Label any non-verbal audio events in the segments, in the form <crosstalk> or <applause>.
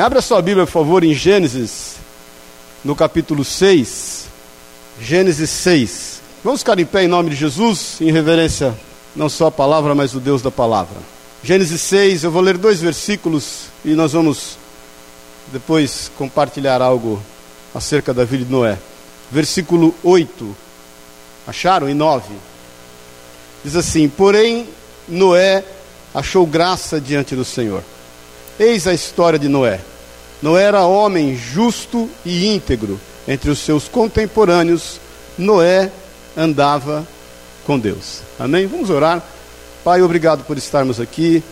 Abra sua Bíblia, por favor, em Gênesis, no capítulo 6. Gênesis 6. Vamos ficar em pé em nome de Jesus, em reverência não só à palavra, mas o Deus da palavra. Gênesis 6, eu vou ler dois versículos e nós vamos depois compartilhar algo acerca da vida de Noé. Versículo 8. Acharam? E 9. Diz assim: Porém, Noé achou graça diante do Senhor. Eis a história de Noé. Noé era homem justo e íntegro. Entre os seus contemporâneos, Noé andava com Deus. Amém? Vamos orar. Pai, obrigado por estarmos aqui.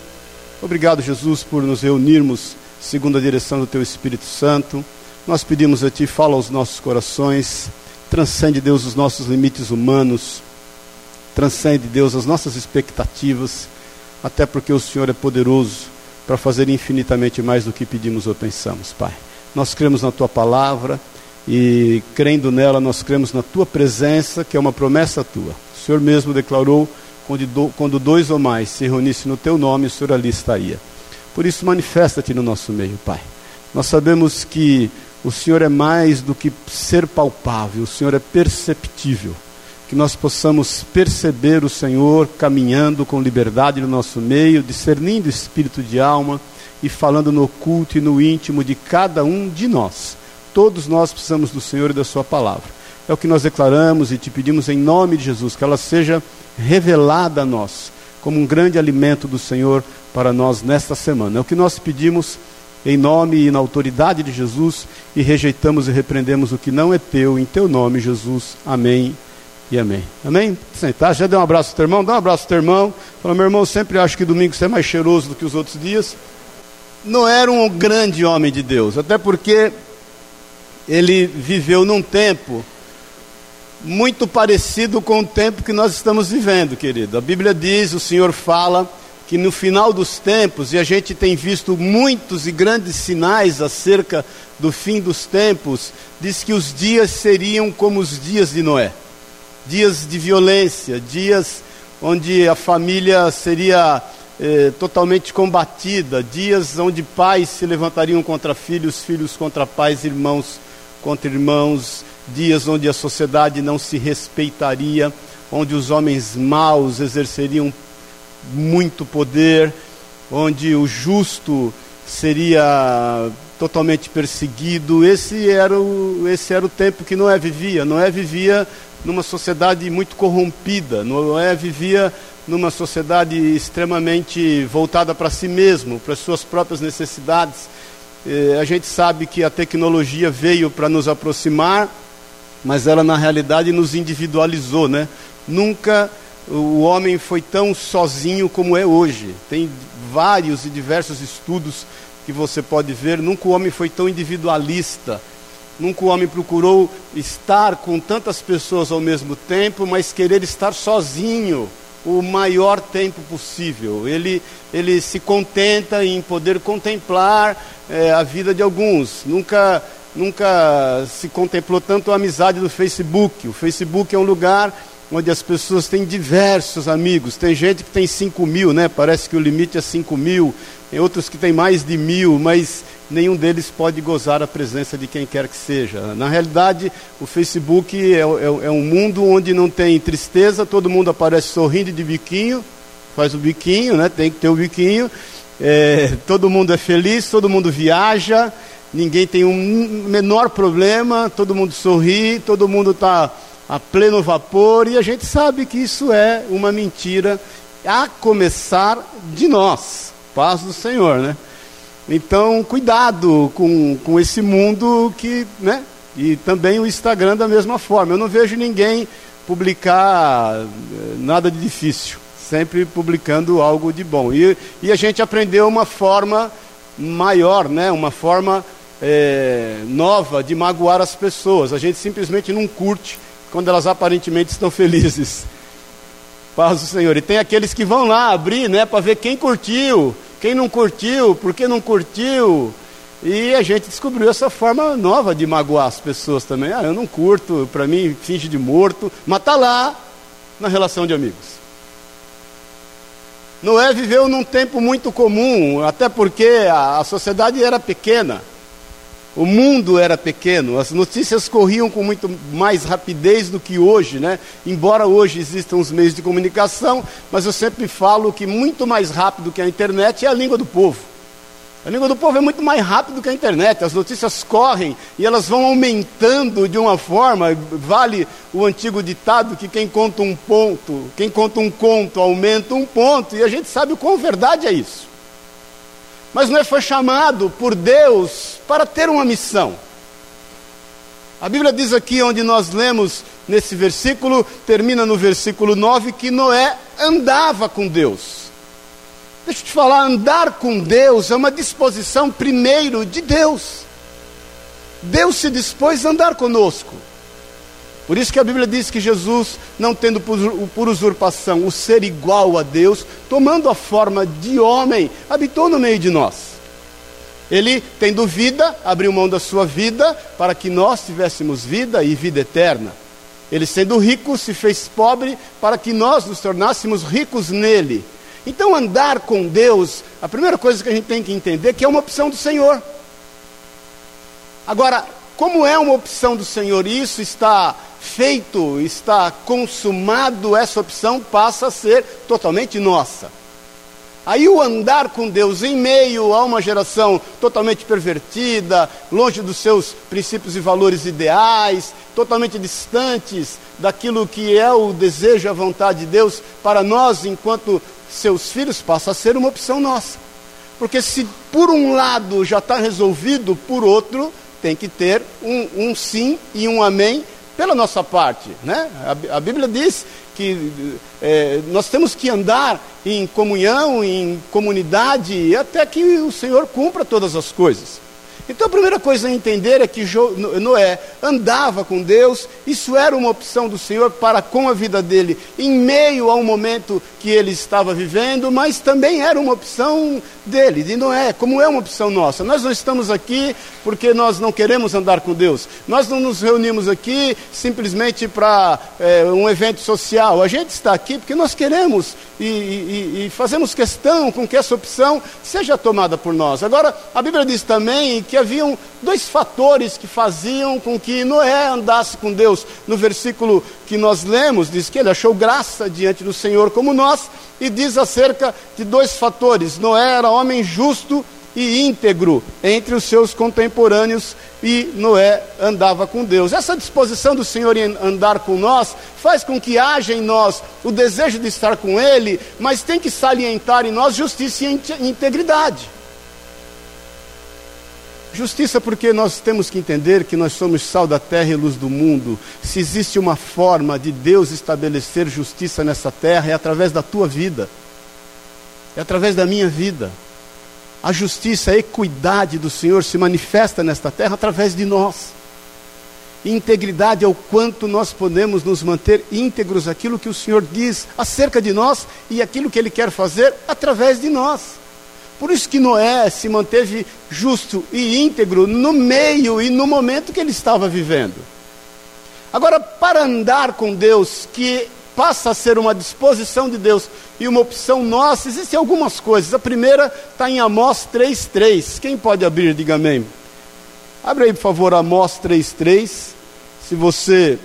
Obrigado, Jesus, por nos reunirmos segundo a direção do Teu Espírito Santo. Nós pedimos a Ti, fala aos nossos corações. Transcende, Deus, os nossos limites humanos. Transcende, Deus, as nossas expectativas. Até porque o Senhor é poderoso para fazer infinitamente mais do que pedimos ou pensamos, Pai. Nós cremos na tua palavra e, crendo nela, nós cremos na tua presença, que é uma promessa tua. O Senhor mesmo declarou: quando dois ou mais se reunissem no teu nome, o Senhor ali estaria. Por isso, manifesta-te no nosso meio, Pai. Nós sabemos que o Senhor é mais do que ser palpável, o Senhor é perceptível que nós possamos perceber o Senhor caminhando com liberdade no nosso meio, discernindo espírito de alma e falando no oculto e no íntimo de cada um de nós. Todos nós precisamos do Senhor e da Sua palavra. É o que nós declaramos e te pedimos em nome de Jesus, que ela seja revelada a nós como um grande alimento do Senhor para nós nesta semana. É o que nós pedimos em nome e na autoridade de Jesus e rejeitamos e repreendemos o que não é teu, em teu nome, Jesus. Amém e amém. Amém? Sentar, já deu um abraço ao teu irmão, dá um abraço ao teu irmão. Fala, meu irmão, sempre acho que domingo você é mais cheiroso do que os outros dias. Não era um grande homem de Deus, até porque ele viveu num tempo muito parecido com o tempo que nós estamos vivendo, querido. A Bíblia diz, o Senhor fala que no final dos tempos, e a gente tem visto muitos e grandes sinais acerca do fim dos tempos, diz que os dias seriam como os dias de Noé dias de violência, dias onde a família seria eh, totalmente combatida, dias onde pais se levantariam contra filhos, filhos contra pais, irmãos contra irmãos, dias onde a sociedade não se respeitaria, onde os homens maus exerceriam muito poder, onde o justo seria totalmente perseguido. Esse era o, esse era o tempo que Noé vivia. Noé vivia numa sociedade muito corrompida. Noé vivia numa sociedade extremamente voltada para si mesmo, para suas próprias necessidades. a gente sabe que a tecnologia veio para nos aproximar, mas ela na realidade nos individualizou, né? Nunca o homem foi tão sozinho como é hoje. Tem vários e diversos estudos que você pode ver. Nunca o homem foi tão individualista Nunca o homem procurou estar com tantas pessoas ao mesmo tempo, mas querer estar sozinho o maior tempo possível. Ele, ele se contenta em poder contemplar é, a vida de alguns. Nunca, nunca se contemplou tanto a amizade do Facebook. O Facebook é um lugar onde as pessoas têm diversos amigos. Tem gente que tem 5 mil, né? Parece que o limite é 5 mil. Tem outros que têm mais de mil, mas nenhum deles pode gozar a presença de quem quer que seja. Na realidade, o Facebook é, é, é, um mundo onde não tem tristeza, todo mundo aparece sorrindo de biquinho, faz o biquinho, né? tem que ter o biquinho, é, todo mundo é feliz, todo mundo viaja, ninguém tem um menor problema, todo mundo sorri, todo mundo está a pleno vapor, e a gente sabe que isso é uma mentira, a começar de nós. Paz do Senhor, né? Então, cuidado com, com esse mundo que, né? E também o Instagram da mesma forma. Eu não vejo ninguém publicar eh, nada de difícil, sempre publicando algo de bom. E, e a gente aprendeu uma forma maior, né? Uma forma é, nova de magoar as pessoas. A gente simplesmente não curte quando elas aparentemente estão felizes. Paz do Senhor. E tem aqueles que vão lá abrir, né, para ver quem curtiu. Quem não curtiu, por que não curtiu? E a gente descobriu essa forma nova de magoar as pessoas também. Ah, eu não curto, para mim finge de morto, mas está lá na relação de amigos. Noé viveu num tempo muito comum, até porque a, a sociedade era pequena. O mundo era pequeno, as notícias corriam com muito mais rapidez do que hoje, né? Embora hoje existam os meios de comunicação, mas eu sempre falo que muito mais rápido que a internet é a língua do povo. A língua do povo é muito mais rápido que a internet, as notícias correm e elas vão aumentando de uma forma, vale o antigo ditado que quem conta um ponto, quem conta um conto aumenta um ponto, e a gente sabe o quão verdade é isso. Mas Noé foi chamado por Deus para ter uma missão. A Bíblia diz aqui, onde nós lemos nesse versículo, termina no versículo 9, que Noé andava com Deus. Deixa eu te falar, andar com Deus é uma disposição primeiro de Deus. Deus se dispôs a andar conosco. Por isso que a Bíblia diz que Jesus, não tendo por, usurpação o ser igual a Deus, tomando a forma de homem, habitou no meio de nós. Ele, tendo vida, abriu mão da sua vida para que nós tivéssemos vida e vida eterna. Ele, sendo rico, se fez pobre para que nós nos tornássemos ricos nele. Então, andar com Deus, a primeira coisa que a gente tem que entender é que é uma opção do Senhor. Agora, como é uma opção do Senhor, isso está feito, está consumado, essa opção passa a ser totalmente nossa. Aí o andar com Deus em meio a uma geração totalmente pervertida, longe dos seus princípios e valores ideais, totalmente distantes daquilo que é o desejo e a vontade de Deus para nós, enquanto seus filhos, passa a ser uma opção nossa. Porque se por um lado já está resolvido, por outro tem que ter um, um sim e um amém pela nossa parte. Né? A, a Bíblia diz que é, nós temos que andar em comunhão, em comunidade, até que o Senhor cumpra todas as coisas. Então a primeira coisa a entender é que Noé andava com Deus, isso era uma opção do Senhor para com a vida dele, em meio ao momento que ele estava vivendo, mas também era uma opção dele, de Noé, como é uma opção nossa. Nós não estamos aqui porque nós não queremos andar com Deus, nós não nos reunimos aqui simplesmente para é, um evento social, a gente está aqui porque nós queremos e, e, e fazemos questão com que essa opção seja tomada por nós. Agora, a Bíblia diz também que haviam dois fatores que faziam com que Noé andasse com Deus. No versículo que nós lemos, diz que ele achou graça diante do Senhor como nós, e diz acerca de dois fatores: Noé era homem justo e íntegro entre os seus contemporâneos e Noé andava com Deus. Essa disposição do Senhor em andar com nós faz com que haja em nós o desejo de estar com Ele, mas tem que salientar em nós justiça e integridade. Justiça, porque nós temos que entender que nós somos sal da terra e luz do mundo. Se existe uma forma de Deus estabelecer justiça nessa terra, é através da tua vida, é através da minha vida. A justiça, a equidade do Senhor se manifesta nesta terra através de nós. Integridade é o quanto nós podemos nos manter íntegros aquilo que o Senhor diz acerca de nós e aquilo que Ele quer fazer através de nós. Por isso que Noé se manteve justo e íntegro no meio e no momento que ele estava vivendo. Agora, para andar com Deus, que passa a ser uma disposição de Deus e uma opção nossa, existem algumas coisas. A primeira está em Amós 3,3. Quem pode abrir, diga amém. Abre aí, por favor, Amós 3,3. Se você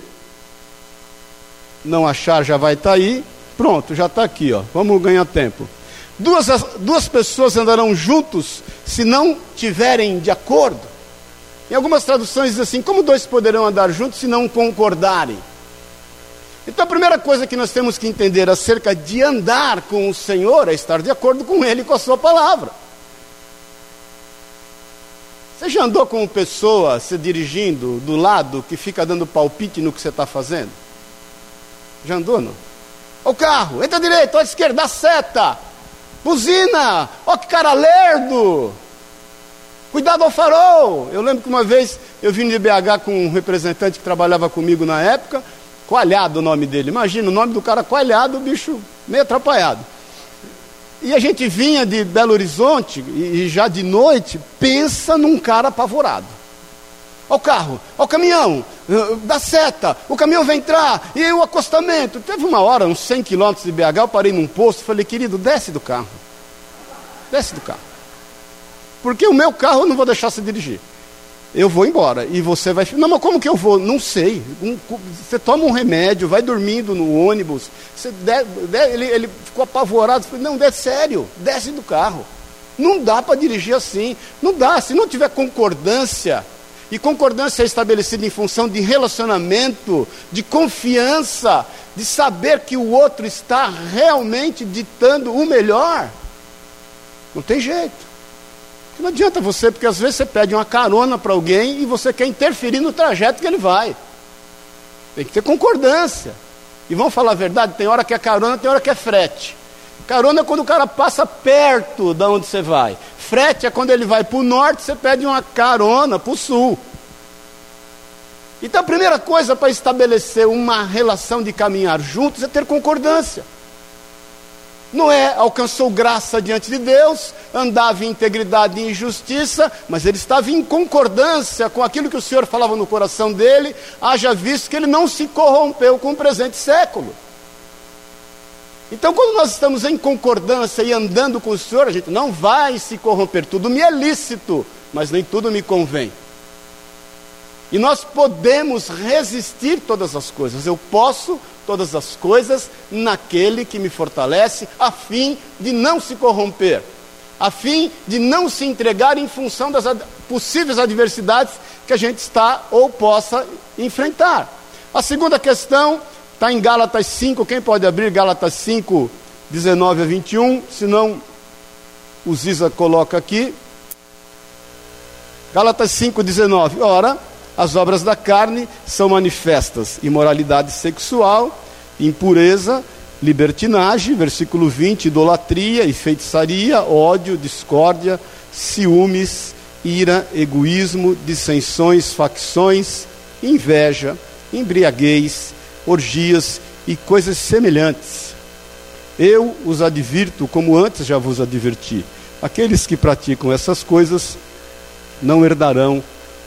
não achar, já vai estar tá aí. Pronto, já está aqui, ó. Vamos ganhar tempo. Duas, duas pessoas andarão juntos se não tiverem de acordo. Em algumas traduções diz assim: como dois poderão andar juntos se não concordarem? Então a primeira coisa que nós temos que entender acerca de andar com o Senhor é estar de acordo com Ele e com a Sua palavra. Você já andou com pessoa se dirigindo do lado que fica dando palpite no que você está fazendo? Já andou, não? O carro, entra direito, à esquerda, seta. Buzina! Ó que cara lerdo! Cuidado ao farol! Eu lembro que uma vez eu vim de BH com um representante que trabalhava comigo na época, Coalhado o nome dele. Imagina o nome do cara Coalhado, o bicho meio atrapalhado. E a gente vinha de Belo Horizonte e já de noite, pensa num cara apavorado. Ó o carro, ó o caminhão, uh, da seta, o caminhão vai entrar, e o acostamento. Teve uma hora, uns 100 quilômetros de BH, eu parei num posto e falei, querido, desce do carro. Desce do carro. Porque o meu carro eu não vou deixar você dirigir. Eu vou embora. E você vai. Não, mas como que eu vou? Não sei. Um, você toma um remédio, vai dormindo no ônibus. De, de, ele, ele ficou apavorado. Falei, não, é sério, desce do carro. Não dá para dirigir assim. Não dá. Se não tiver concordância, e concordância é estabelecida em função de relacionamento, de confiança, de saber que o outro está realmente ditando o melhor. Não tem jeito. Não adianta você, porque às vezes você pede uma carona para alguém e você quer interferir no trajeto que ele vai. Tem que ter concordância. E vamos falar a verdade, tem hora que é carona, tem hora que é frete. Carona é quando o cara passa perto de onde você vai. Frete é quando ele vai para o norte, você pede uma carona para o sul. Então a primeira coisa para estabelecer uma relação de caminhar juntos é ter concordância. Noé alcançou graça diante de Deus, andava em integridade e em justiça, mas ele estava em concordância com aquilo que o Senhor falava no coração dele, haja visto que ele não se corrompeu com o presente século. Então, quando nós estamos em concordância e andando com o Senhor, a gente não vai se corromper. Tudo me é lícito, mas nem tudo me convém. E nós podemos resistir todas as coisas. Eu posso todas as coisas naquele que me fortalece, a fim de não se corromper, a fim de não se entregar em função das ad possíveis adversidades que a gente está ou possa enfrentar. A segunda questão está em Gálatas 5, quem pode abrir Gálatas 5, 19 a 21, se não, o Ziza coloca aqui. Gálatas 5, 19. Ora, as obras da carne são manifestas: imoralidade sexual, impureza, libertinagem, versículo 20, idolatria e feitiçaria, ódio, discórdia, ciúmes, ira, egoísmo, dissensões, facções, inveja, embriaguez, orgias e coisas semelhantes. Eu os advirto, como antes já vos adverti: aqueles que praticam essas coisas não herdarão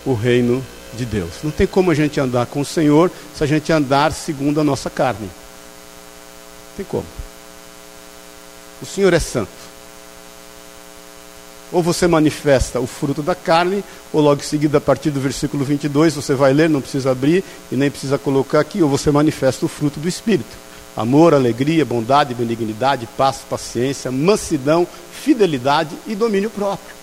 o reino de Deus. Não tem como a gente andar com o Senhor se a gente andar segundo a nossa carne. Não tem como. O Senhor é santo. Ou você manifesta o fruto da carne, ou logo em seguida, a partir do versículo 22, você vai ler, não precisa abrir e nem precisa colocar aqui, ou você manifesta o fruto do Espírito: amor, alegria, bondade, benignidade, paz, paciência, mansidão, fidelidade e domínio próprio.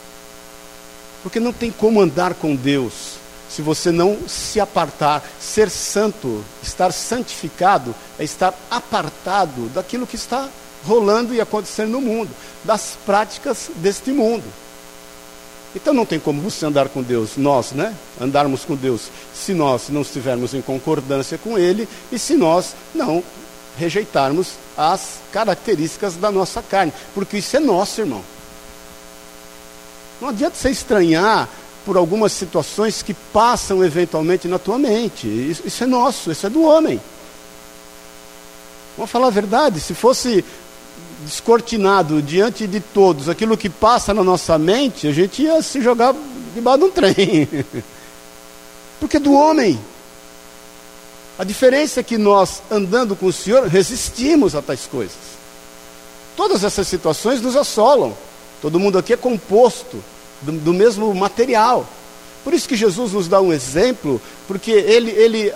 Porque não tem como andar com Deus se você não se apartar. Ser santo, estar santificado, é estar apartado daquilo que está rolando e acontecendo no mundo, das práticas deste mundo. Então não tem como você andar com Deus, nós, né? Andarmos com Deus, se nós não estivermos em concordância com Ele e se nós não rejeitarmos as características da nossa carne, porque isso é nosso, irmão. Não adianta você estranhar por algumas situações que passam eventualmente na tua mente. Isso, isso é nosso, isso é do homem. Vamos falar a verdade, se fosse descortinado diante de todos aquilo que passa na nossa mente, a gente ia se jogar debaixo de um trem. <laughs> Porque do homem. A diferença é que nós, andando com o Senhor, resistimos a tais coisas. Todas essas situações nos assolam. Todo mundo aqui é composto do, do mesmo material. Por isso que Jesus nos dá um exemplo, porque ele, ele,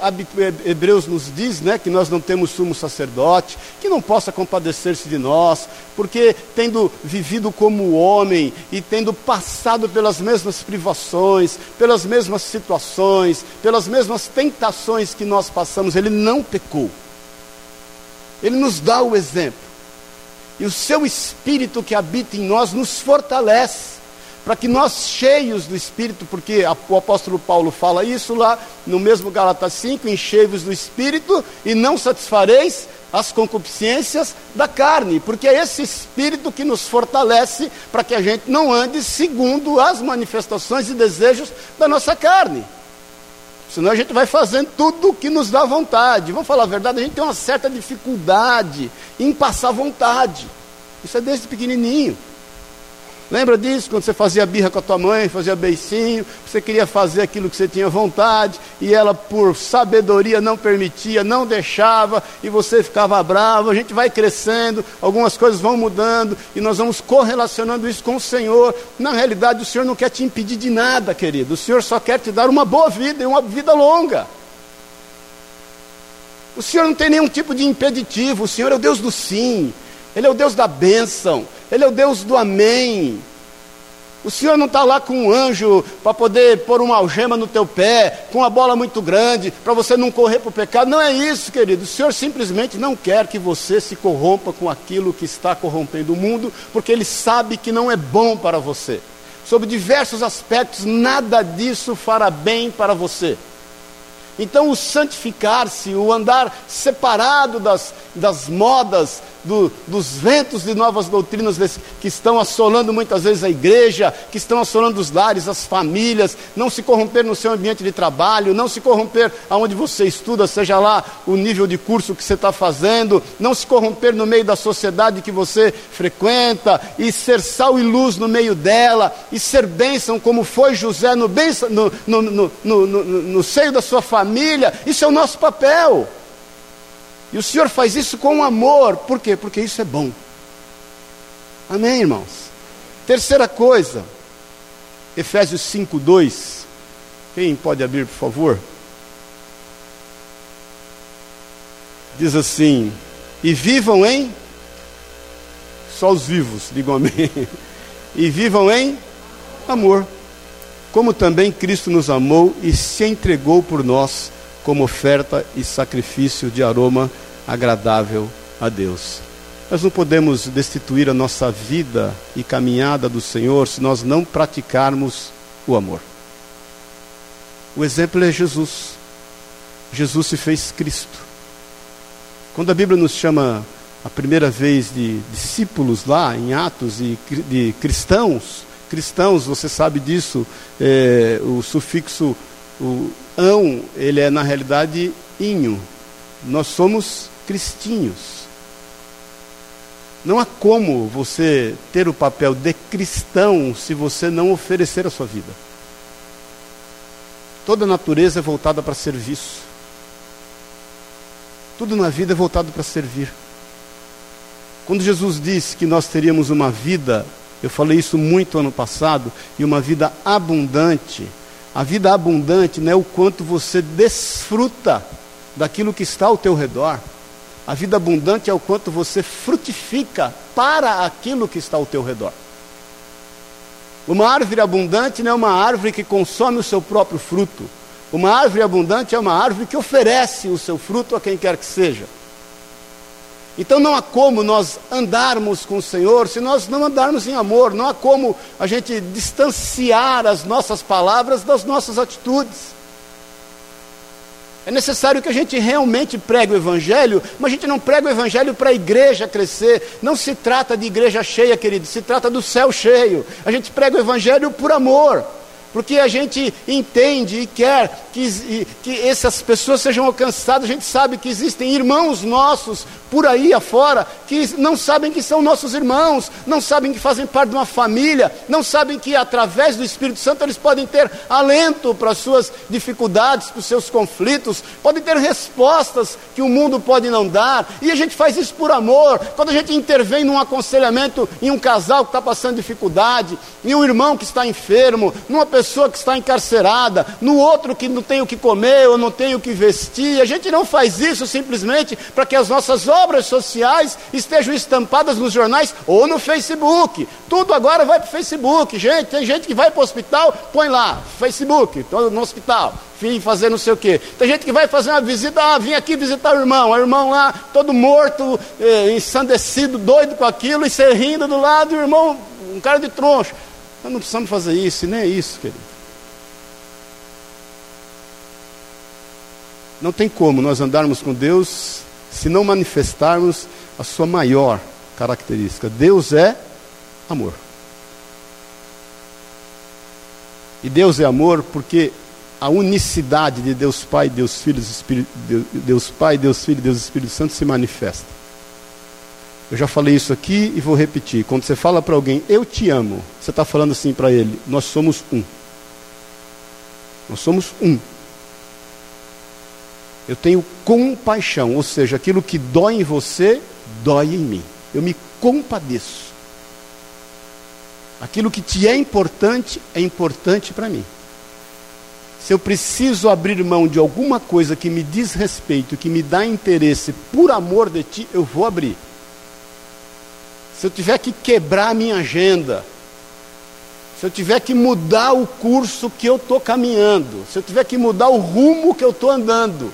Hebreus nos diz né, que nós não temos sumo sacerdote, que não possa compadecer-se de nós, porque tendo vivido como homem e tendo passado pelas mesmas privações, pelas mesmas situações, pelas mesmas tentações que nós passamos, ele não pecou. Ele nos dá o exemplo. E o seu espírito que habita em nós nos fortalece para que nós, cheios do Espírito, porque o apóstolo Paulo fala isso lá no mesmo Gálatas 5, enchei-vos do Espírito e não satisfareis as concupiscências da carne, porque é esse Espírito que nos fortalece para que a gente não ande segundo as manifestações e desejos da nossa carne. Senão a gente vai fazendo tudo o que nos dá vontade. Vamos falar a verdade, a gente tem uma certa dificuldade em passar vontade. Isso é desde pequenininho. Lembra disso? Quando você fazia birra com a tua mãe, fazia beicinho, você queria fazer aquilo que você tinha vontade, e ela, por sabedoria, não permitia, não deixava, e você ficava bravo. A gente vai crescendo, algumas coisas vão mudando, e nós vamos correlacionando isso com o Senhor. Na realidade, o Senhor não quer te impedir de nada, querido. O Senhor só quer te dar uma boa vida e uma vida longa. O Senhor não tem nenhum tipo de impeditivo, o Senhor é o Deus do sim, Ele é o Deus da bênção. Ele é o Deus do amém. O Senhor não está lá com um anjo para poder pôr uma algema no teu pé, com uma bola muito grande, para você não correr para o pecado. Não é isso, querido. O Senhor simplesmente não quer que você se corrompa com aquilo que está corrompendo o mundo, porque Ele sabe que não é bom para você. Sob diversos aspectos, nada disso fará bem para você. Então, o santificar-se, o andar separado das, das modas, do, dos ventos de novas doutrinas que estão assolando muitas vezes a igreja, que estão assolando os lares, as famílias, não se corromper no seu ambiente de trabalho, não se corromper aonde você estuda, seja lá o nível de curso que você está fazendo, não se corromper no meio da sociedade que você frequenta, e ser sal e luz no meio dela, e ser bênção como foi José no, bênção, no, no, no, no seio da sua família, isso é o nosso papel. E o Senhor faz isso com amor. Por quê? Porque isso é bom. Amém, irmãos? Terceira coisa, Efésios 5, 2. Quem pode abrir, por favor? Diz assim: E vivam em. Só os vivos, digam amém. <laughs> E vivam em amor, como também Cristo nos amou e se entregou por nós como oferta e sacrifício de aroma agradável a Deus. Nós não podemos destituir a nossa vida e caminhada do Senhor se nós não praticarmos o amor. O exemplo é Jesus. Jesus se fez Cristo. Quando a Bíblia nos chama a primeira vez de discípulos lá em Atos e de cristãos, cristãos, você sabe disso, é, o sufixo o ão, ele é na realidade inho. Nós somos cristinhos. Não há como você ter o papel de cristão se você não oferecer a sua vida. Toda a natureza é voltada para serviço. Tudo na vida é voltado para servir. Quando Jesus disse que nós teríamos uma vida, eu falei isso muito ano passado, e uma vida abundante, a vida abundante não é o quanto você desfruta daquilo que está ao teu redor. A vida abundante é o quanto você frutifica para aquilo que está ao teu redor. Uma árvore abundante não é uma árvore que consome o seu próprio fruto. Uma árvore abundante é uma árvore que oferece o seu fruto a quem quer que seja. Então não há como nós andarmos com o Senhor se nós não andarmos em amor, não há como a gente distanciar as nossas palavras das nossas atitudes. É necessário que a gente realmente pregue o Evangelho, mas a gente não prega o Evangelho para a igreja crescer. Não se trata de igreja cheia, querido, se trata do céu cheio. A gente prega o Evangelho por amor porque a gente entende e quer que, que essas pessoas sejam alcançadas. A gente sabe que existem irmãos nossos por aí afora que não sabem que são nossos irmãos, não sabem que fazem parte de uma família, não sabem que através do Espírito Santo eles podem ter alento para as suas dificuldades, para os seus conflitos, podem ter respostas que o mundo pode não dar, e a gente faz isso por amor. Quando a gente intervém num aconselhamento em um casal que está passando dificuldade, em um irmão que está enfermo, numa pessoa que está encarcerada, no outro que não tem o que comer ou não tem o que vestir, a gente não faz isso simplesmente para que as nossas obras sociais estejam estampadas nos jornais ou no Facebook. Tudo agora vai para o Facebook. Gente, tem gente que vai para o hospital, põe lá, Facebook, estou no hospital, vim fazer não sei o quê. Tem gente que vai fazer uma visita, ah, vim aqui visitar o irmão, o irmão lá, todo morto, eh, ensandecido, doido com aquilo, e você rindo do lado, o irmão, um cara de troncho. Nós não precisamos fazer isso, nem é isso, querido. Não tem como nós andarmos com Deus se não manifestarmos a sua maior característica. Deus é amor. E Deus é amor porque a unicidade de Deus Pai, Deus Filho, Espírito, Deus Pai, Deus Filho, Deus Espírito Santo se manifesta. Eu já falei isso aqui e vou repetir. Quando você fala para alguém, eu te amo, você está falando assim para ele: nós somos um. Nós somos um. Eu tenho compaixão, ou seja, aquilo que dói em você, dói em mim. Eu me compadeço. Aquilo que te é importante, é importante para mim. Se eu preciso abrir mão de alguma coisa que me diz respeito, que me dá interesse por amor de ti, eu vou abrir. Se eu tiver que quebrar a minha agenda, se eu tiver que mudar o curso que eu estou caminhando, se eu tiver que mudar o rumo que eu estou andando,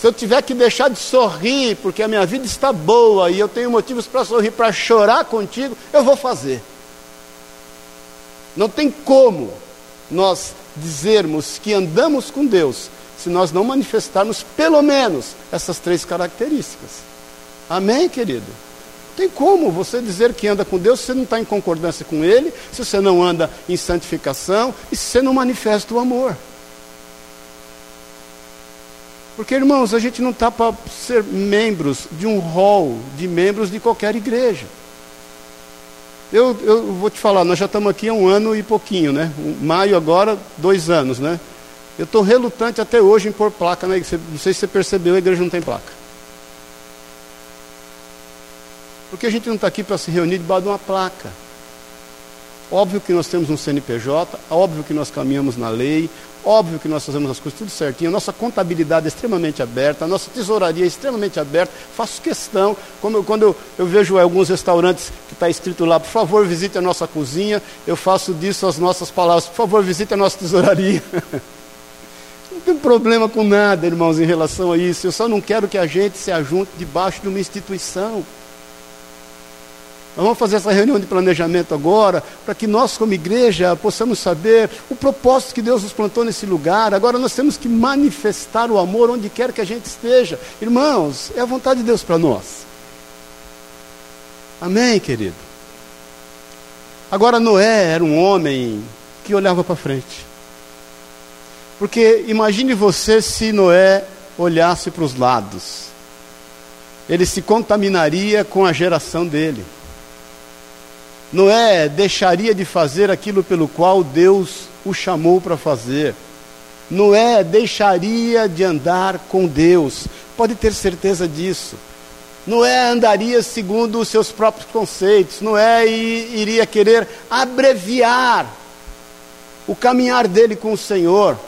se eu tiver que deixar de sorrir porque a minha vida está boa e eu tenho motivos para sorrir, para chorar contigo, eu vou fazer. Não tem como nós dizermos que andamos com Deus se nós não manifestarmos pelo menos essas três características. Amém, querido? Tem como você dizer que anda com Deus se você não está em concordância com Ele, se você não anda em santificação e se você não manifesta o amor. Porque, irmãos, a gente não está para ser membros de um hall de membros de qualquer igreja. Eu, eu vou te falar, nós já estamos aqui há um ano e pouquinho, né? Um, maio agora, dois anos, né? Eu estou relutante até hoje em pôr placa na igreja. Não sei se você percebeu, a igreja não tem placa. Porque a gente não está aqui para se reunir debaixo de uma placa. Óbvio que nós temos um CNPJ, óbvio que nós caminhamos na lei, Óbvio que nós fazemos as coisas tudo certinho, a nossa contabilidade é extremamente aberta, a nossa tesouraria é extremamente aberta. Faço questão, como eu, quando eu, eu vejo alguns restaurantes que está escrito lá, por favor, visite a nossa cozinha, eu faço disso as nossas palavras, por favor, visite a nossa tesouraria. <laughs> não tem problema com nada, irmãos, em relação a isso. Eu só não quero que a gente se ajunte debaixo de uma instituição. Nós vamos fazer essa reunião de planejamento agora, para que nós, como igreja, possamos saber o propósito que Deus nos plantou nesse lugar. Agora nós temos que manifestar o amor onde quer que a gente esteja. Irmãos, é a vontade de Deus para nós. Amém, querido? Agora, Noé era um homem que olhava para frente. Porque imagine você se Noé olhasse para os lados. Ele se contaminaria com a geração dele. Noé deixaria de fazer aquilo pelo qual Deus o chamou para fazer. Noé deixaria de andar com Deus, pode ter certeza disso. Noé andaria segundo os seus próprios conceitos, Noé iria querer abreviar o caminhar dele com o Senhor.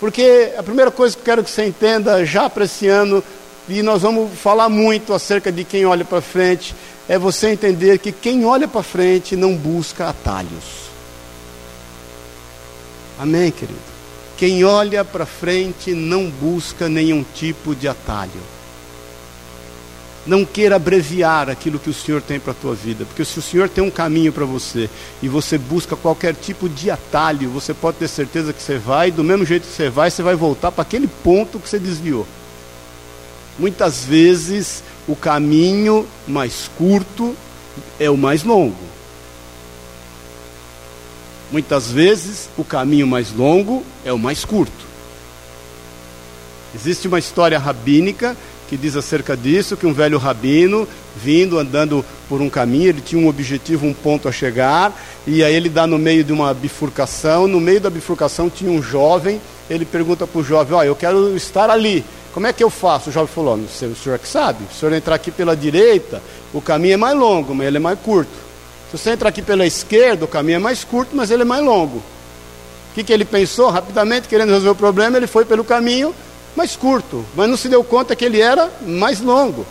Porque a primeira coisa que eu quero que você entenda já para esse ano, e nós vamos falar muito acerca de quem olha para frente, é você entender que quem olha para frente não busca atalhos. Amém, querido? Quem olha para frente não busca nenhum tipo de atalho. Não queira abreviar aquilo que o Senhor tem para a tua vida, porque se o Senhor tem um caminho para você e você busca qualquer tipo de atalho, você pode ter certeza que você vai, do mesmo jeito que você vai, você vai voltar para aquele ponto que você desviou. Muitas vezes o caminho mais curto é o mais longo. Muitas vezes o caminho mais longo é o mais curto. Existe uma história rabínica que diz acerca disso, que um velho rabino, vindo, andando por um caminho, ele tinha um objetivo, um ponto a chegar, e aí ele dá no meio de uma bifurcação, no meio da bifurcação tinha um jovem, ele pergunta para o jovem, ó, oh, eu quero estar ali, como é que eu faço? O jovem falou: o senhor é que sabe. Se o senhor entrar aqui pela direita, o caminho é mais longo, mas ele é mais curto. Se você entrar aqui pela esquerda, o caminho é mais curto, mas ele é mais longo. O que, que ele pensou? Rapidamente, querendo resolver o problema, ele foi pelo caminho mais curto, mas não se deu conta que ele era mais longo.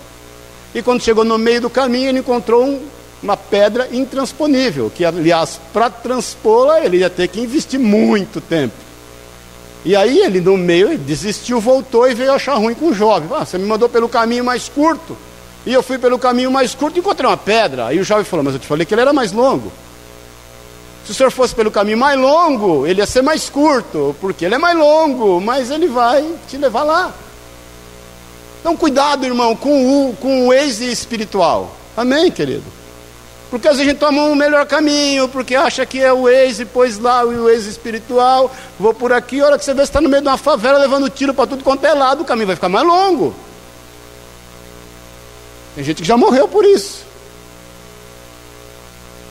E quando chegou no meio do caminho, ele encontrou um, uma pedra intransponível, que aliás, para transpô-la, ele ia ter que investir muito tempo. E aí ele no meio desistiu, voltou e veio achar ruim com o jovem. Ah, você me mandou pelo caminho mais curto. E eu fui pelo caminho mais curto e encontrei uma pedra. Aí o jovem falou, mas eu te falei que ele era mais longo. Se o senhor fosse pelo caminho mais longo, ele ia ser mais curto, porque ele é mais longo, mas ele vai te levar lá. Então cuidado, irmão, com o, com o ex espiritual. Amém, querido? Porque às vezes a gente toma um melhor caminho, porque acha que é o ex pôs lá o ex espiritual, vou por aqui, a hora que você vê, você está no meio de uma favela levando tiro para tudo quanto é lado, o caminho vai ficar mais longo. Tem gente que já morreu por isso.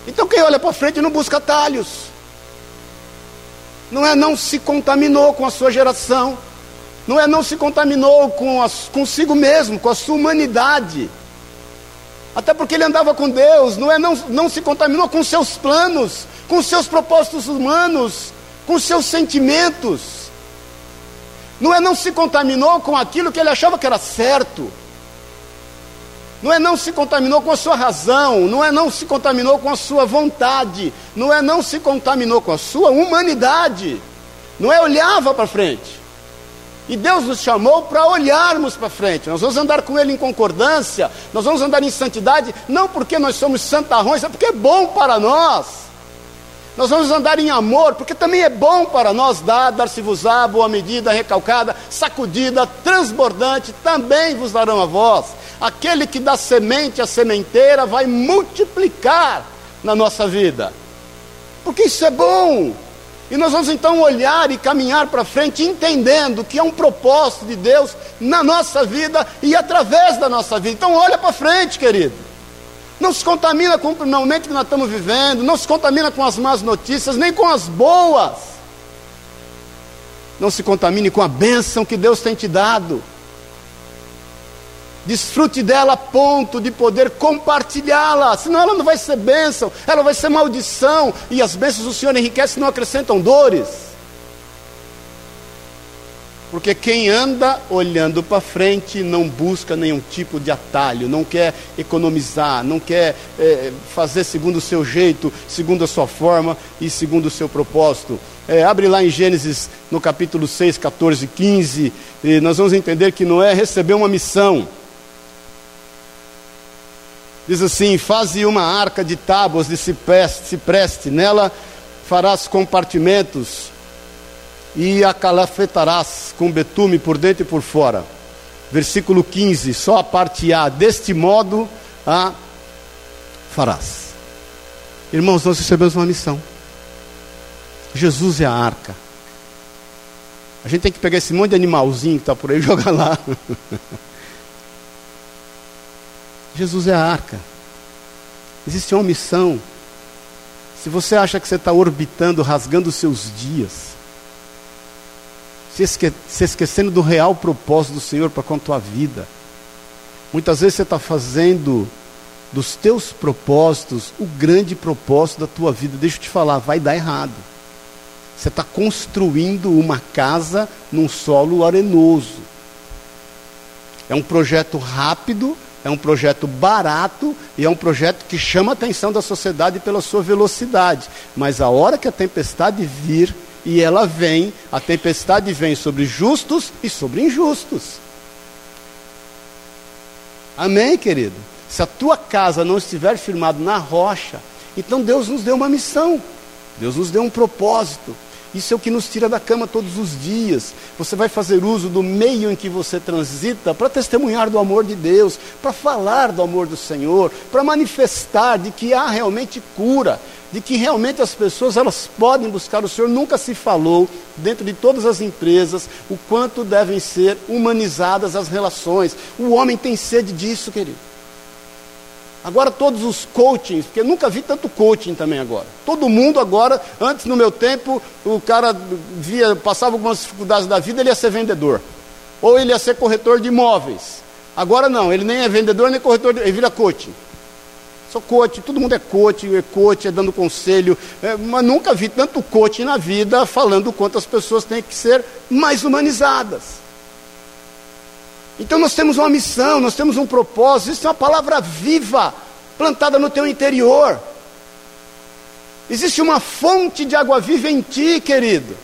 Então quem olha para frente não busca atalhos. Não é não se contaminou com a sua geração. Não é não se contaminou com as, consigo mesmo, com a sua humanidade. Até porque ele andava com Deus, não é não, não se contaminou com seus planos, com seus propósitos humanos, com seus sentimentos. Não é não se contaminou com aquilo que ele achava que era certo. Não é não se contaminou com a sua razão, não é não se contaminou com a sua vontade, não é não se contaminou com a sua humanidade. Não é olhava para frente. E Deus nos chamou para olharmos para frente. Nós vamos andar com Ele em concordância, nós vamos andar em santidade, não porque nós somos santarrões, é porque é bom para nós. Nós vamos andar em amor, porque também é bom para nós dar, dar-se-vos-á, boa medida, recalcada, sacudida, transbordante, também vos darão a voz. Aquele que dá semente à sementeira vai multiplicar na nossa vida, porque isso é bom. E nós vamos então olhar e caminhar para frente, entendendo que é um propósito de Deus na nossa vida e através da nossa vida. Então, olha para frente, querido. Não se contamina com o momento que nós estamos vivendo, não se contamina com as más notícias, nem com as boas. Não se contamine com a bênção que Deus tem te dado. Desfrute dela a ponto de poder compartilhá-la, senão ela não vai ser bênção, ela vai ser maldição, e as bênçãos do Senhor enriquecem não acrescentam dores. Porque quem anda olhando para frente não busca nenhum tipo de atalho, não quer economizar, não quer é, fazer segundo o seu jeito, segundo a sua forma e segundo o seu propósito. É, abre lá em Gênesis no capítulo 6, 14, 15, e nós vamos entender que Noé recebeu uma missão. Diz assim: Faze uma arca de tábuas de cipreste, cipreste, nela farás compartimentos e a calafetarás com betume por dentro e por fora. Versículo 15, só a parte A, deste modo a farás. Irmãos, nós recebemos uma missão. Jesus é a arca. A gente tem que pegar esse monte de animalzinho que está por aí e <laughs> jogar lá. Jesus é a arca. Existe uma missão. Se você acha que você está orbitando, rasgando os seus dias, se, esque se esquecendo do real propósito do Senhor para com a tua vida, muitas vezes você está fazendo dos teus propósitos o grande propósito da tua vida. Deixa eu te falar, vai dar errado. Você está construindo uma casa num solo arenoso. É um projeto rápido, é um projeto barato e é um projeto que chama a atenção da sociedade pela sua velocidade. Mas a hora que a tempestade vir, e ela vem, a tempestade vem sobre justos e sobre injustos. Amém, querido? Se a tua casa não estiver firmada na rocha, então Deus nos deu uma missão, Deus nos deu um propósito. Isso é o que nos tira da cama todos os dias. Você vai fazer uso do meio em que você transita para testemunhar do amor de Deus, para falar do amor do Senhor, para manifestar de que há realmente cura, de que realmente as pessoas elas podem buscar o Senhor. Nunca se falou dentro de todas as empresas o quanto devem ser humanizadas as relações. O homem tem sede disso, querido. Agora todos os coachings, porque nunca vi tanto coaching também agora. Todo mundo agora, antes no meu tempo, o cara via, passava algumas dificuldades da vida, ele ia ser vendedor. Ou ele ia ser corretor de imóveis. Agora não, ele nem é vendedor nem corretor, de, ele vira coaching. Sou coach, todo mundo é coach, é coach, é dando conselho, é, mas nunca vi tanto coaching na vida falando quanto as pessoas têm que ser mais humanizadas. Então nós temos uma missão, nós temos um propósito, isso é uma palavra viva, plantada no teu interior. Existe uma fonte de água viva em ti, querido.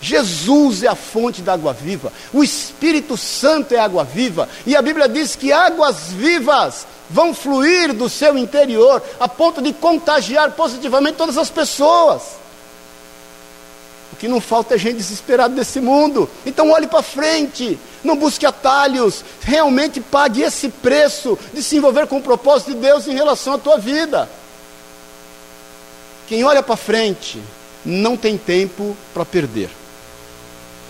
Jesus é a fonte da água viva, o Espírito Santo é água viva, e a Bíblia diz que águas vivas vão fluir do seu interior a ponto de contagiar positivamente todas as pessoas que não falta é gente desesperada desse mundo. Então olhe para frente, não busque atalhos, realmente pague esse preço de se envolver com o propósito de Deus em relação à tua vida. Quem olha para frente não tem tempo para perder.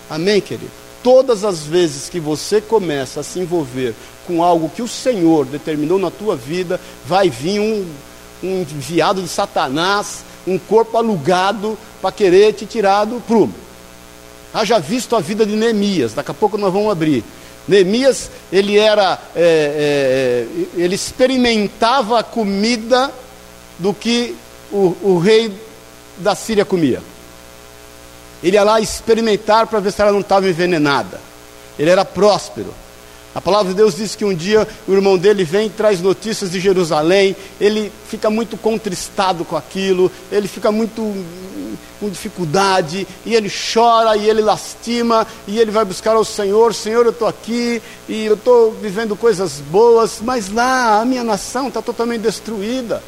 Amém, querido? Todas as vezes que você começa a se envolver com algo que o Senhor determinou na tua vida, vai vir um, um enviado de Satanás, um corpo alugado para querer te tirar do prumo. Haja visto a vida de Neemias, daqui a pouco nós vamos abrir. Neemias, ele era, é, é, ele experimentava a comida do que o, o rei da Síria comia. Ele ia lá experimentar para ver se ela não estava envenenada. Ele era próspero. A palavra de Deus diz que um dia o irmão dele vem e traz notícias de Jerusalém, ele fica muito contristado com aquilo, ele fica muito com dificuldade, e ele chora, e ele lastima, e ele vai buscar ao Senhor: Senhor, eu estou aqui, e eu estou vivendo coisas boas, mas lá a minha nação está totalmente destruída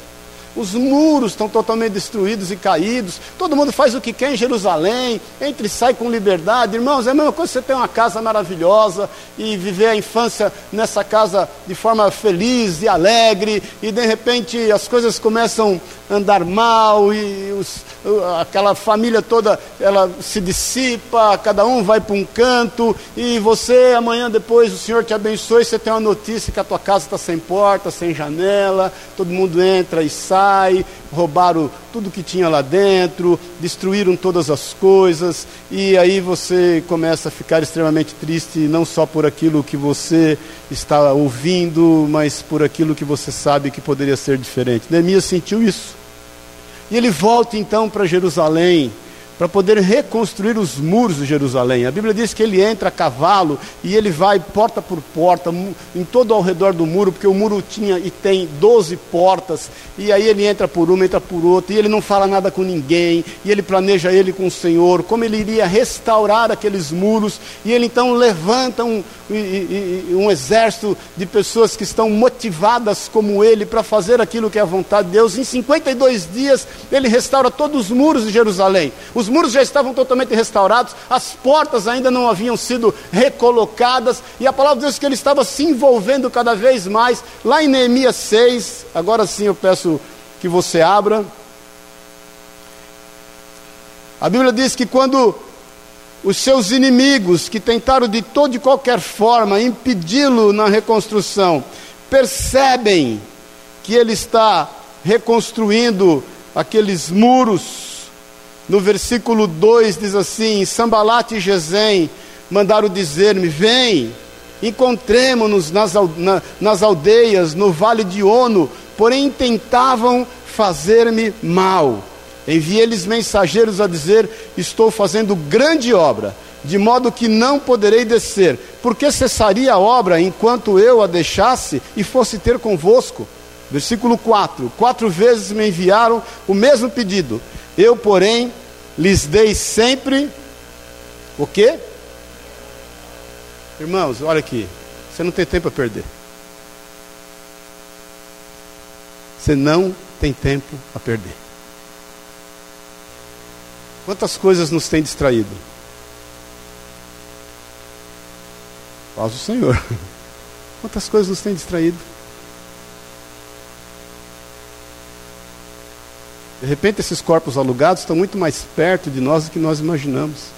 os muros estão totalmente destruídos e caídos, todo mundo faz o que quer em Jerusalém, entra e sai com liberdade. Irmãos, é a mesma coisa você ter uma casa maravilhosa e viver a infância nessa casa de forma feliz e alegre, e de repente as coisas começam a andar mal, e os, aquela família toda ela se dissipa, cada um vai para um canto, e você amanhã depois o Senhor te abençoe, você tem uma notícia que a tua casa está sem porta, sem janela, todo mundo entra e sai roubaram tudo que tinha lá dentro, destruíram todas as coisas, e aí você começa a ficar extremamente triste, não só por aquilo que você está ouvindo, mas por aquilo que você sabe que poderia ser diferente. Neemias sentiu isso. E ele volta então para Jerusalém para poder reconstruir os muros de Jerusalém. A Bíblia diz que ele entra a cavalo e ele vai porta por porta, em todo ao redor do muro, porque o muro tinha e tem 12 portas, e aí ele entra por uma, entra por outra, e ele não fala nada com ninguém, e ele planeja ele com o Senhor, como ele iria restaurar aqueles muros, e ele então levanta um, um exército de pessoas que estão motivadas como ele para fazer aquilo que é a vontade de Deus. Em 52 dias ele restaura todos os muros de Jerusalém. Os os muros já estavam totalmente restaurados, as portas ainda não haviam sido recolocadas, e a palavra de Deus é que ele estava se envolvendo cada vez mais. Lá em Neemias 6, agora sim eu peço que você abra. A Bíblia diz que quando os seus inimigos, que tentaram de toda e qualquer forma impedi-lo na reconstrução, percebem que ele está reconstruindo aqueles muros, no versículo 2 diz assim: Sambalat e Gesem mandaram dizer-me: Vem, encontremos-nos nas, na, nas aldeias, no vale de Ono, porém tentavam fazer-me mal. Enviei-lhes mensageiros a dizer: Estou fazendo grande obra, de modo que não poderei descer. Porque cessaria a obra enquanto eu a deixasse e fosse ter convosco? Versículo 4: Quatro vezes me enviaram o mesmo pedido. Eu, porém, lhes dei sempre o quê? Irmãos, olha aqui. Você não tem tempo a perder. Você não tem tempo a perder. Quantas coisas nos tem distraído? Faz o Senhor. <laughs> Quantas coisas nos tem distraído? De repente, esses corpos alugados estão muito mais perto de nós do que nós imaginamos.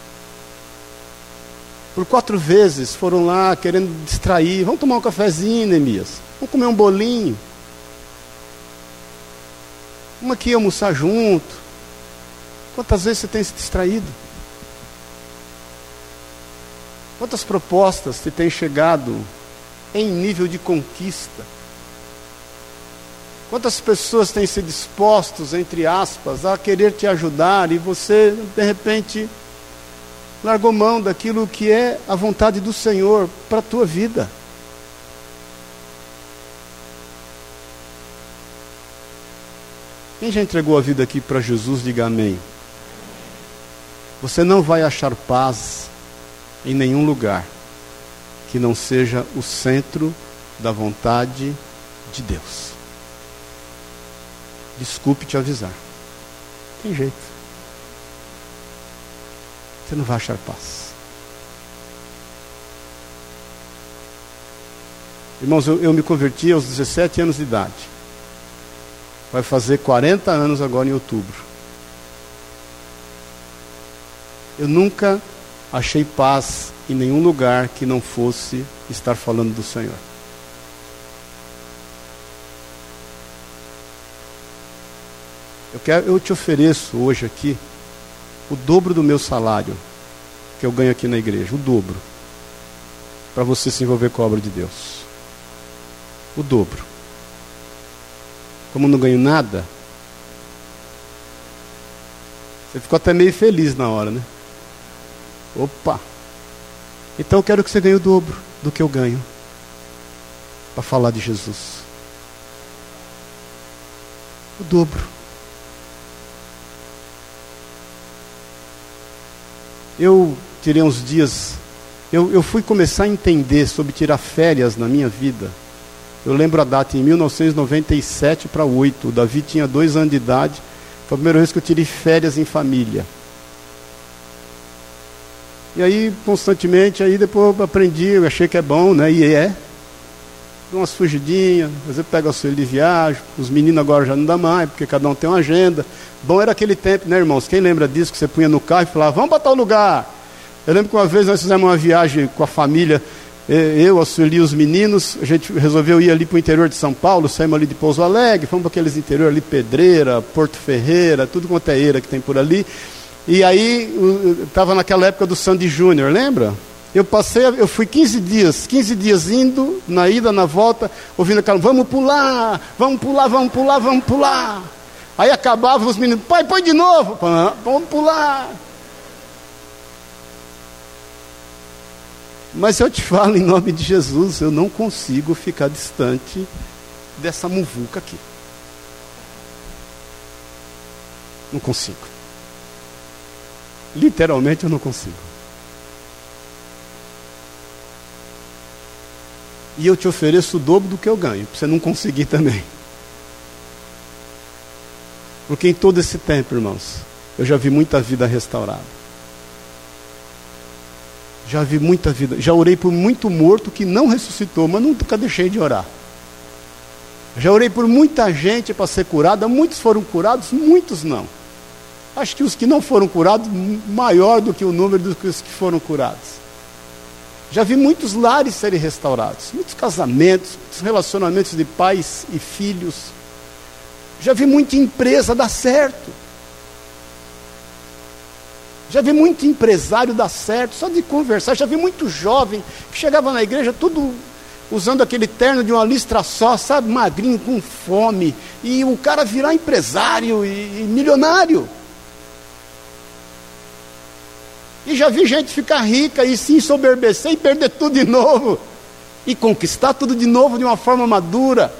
Por quatro vezes foram lá querendo distrair. Vamos tomar um cafezinho, Neemias. Vamos comer um bolinho. Vamos aqui almoçar junto. Quantas vezes você tem se distraído? Quantas propostas te têm chegado em nível de conquista? Quantas pessoas têm se dispostos, entre aspas, a querer te ajudar e você, de repente, largou mão daquilo que é a vontade do Senhor para a tua vida? Quem já entregou a vida aqui para Jesus, diga amém. Você não vai achar paz em nenhum lugar que não seja o centro da vontade de Deus. Desculpe te avisar. Tem jeito. Você não vai achar paz. Irmãos, eu, eu me converti aos 17 anos de idade. Vai fazer 40 anos agora em outubro. Eu nunca achei paz em nenhum lugar que não fosse estar falando do Senhor. Eu, quero, eu te ofereço hoje aqui o dobro do meu salário que eu ganho aqui na igreja, o dobro, para você se envolver com a obra de Deus. O dobro. Como não ganho nada, você ficou até meio feliz na hora, né? Opa! Então eu quero que você ganhe o dobro do que eu ganho para falar de Jesus. O dobro. Eu tirei uns dias, eu, eu fui começar a entender sobre tirar férias na minha vida. Eu lembro a data, em 1997 para 8. O Davi tinha dois anos de idade. Foi a primeira vez que eu tirei férias em família. E aí, constantemente, aí depois eu aprendi, eu achei que é bom, né? E é. Dou umas fugidinhas, às vezes pego auxílio de viagem, os meninos agora já não dá mais, porque cada um tem uma agenda. Bom era aquele tempo, né, irmãos? Quem lembra disso que você punha no carro e falava, vamos para tal lugar. Eu lembro que uma vez nós fizemos uma viagem com a família, eu, auxilio os meninos, a gente resolveu ir ali para o interior de São Paulo, saímos ali de Pouso Alegre, fomos para aqueles interiores ali, Pedreira, Porto Ferreira, tudo quanto é eira que tem por ali. E aí, estava naquela época do Sandy Júnior, lembra? Eu passei, eu fui 15 dias, 15 dias indo, na ida, na volta, ouvindo aquela, vamos pular, vamos pular, vamos pular, vamos pular. Aí acabava os meninos, pai, põe de novo, vamos pular. Mas eu te falo em nome de Jesus, eu não consigo ficar distante dessa muvuca aqui. Não consigo. Literalmente eu não consigo. E eu te ofereço o dobro do que eu ganho, para você não conseguir também. Porque em todo esse tempo, irmãos, eu já vi muita vida restaurada. Já vi muita vida. Já orei por muito morto que não ressuscitou, mas nunca deixei de orar. Já orei por muita gente para ser curada, muitos foram curados, muitos não. Acho que os que não foram curados, maior do que o número dos que foram curados. Já vi muitos lares serem restaurados, muitos casamentos, muitos relacionamentos de pais e filhos. Já vi muita empresa dar certo. Já vi muito empresário dar certo, só de conversar. Já vi muito jovem que chegava na igreja tudo usando aquele terno de uma listra só, sabe, magrinho, com fome. E o cara virar empresário e, e milionário. E já vi gente ficar rica e se ensoberbecer e perder tudo de novo. E conquistar tudo de novo de uma forma madura.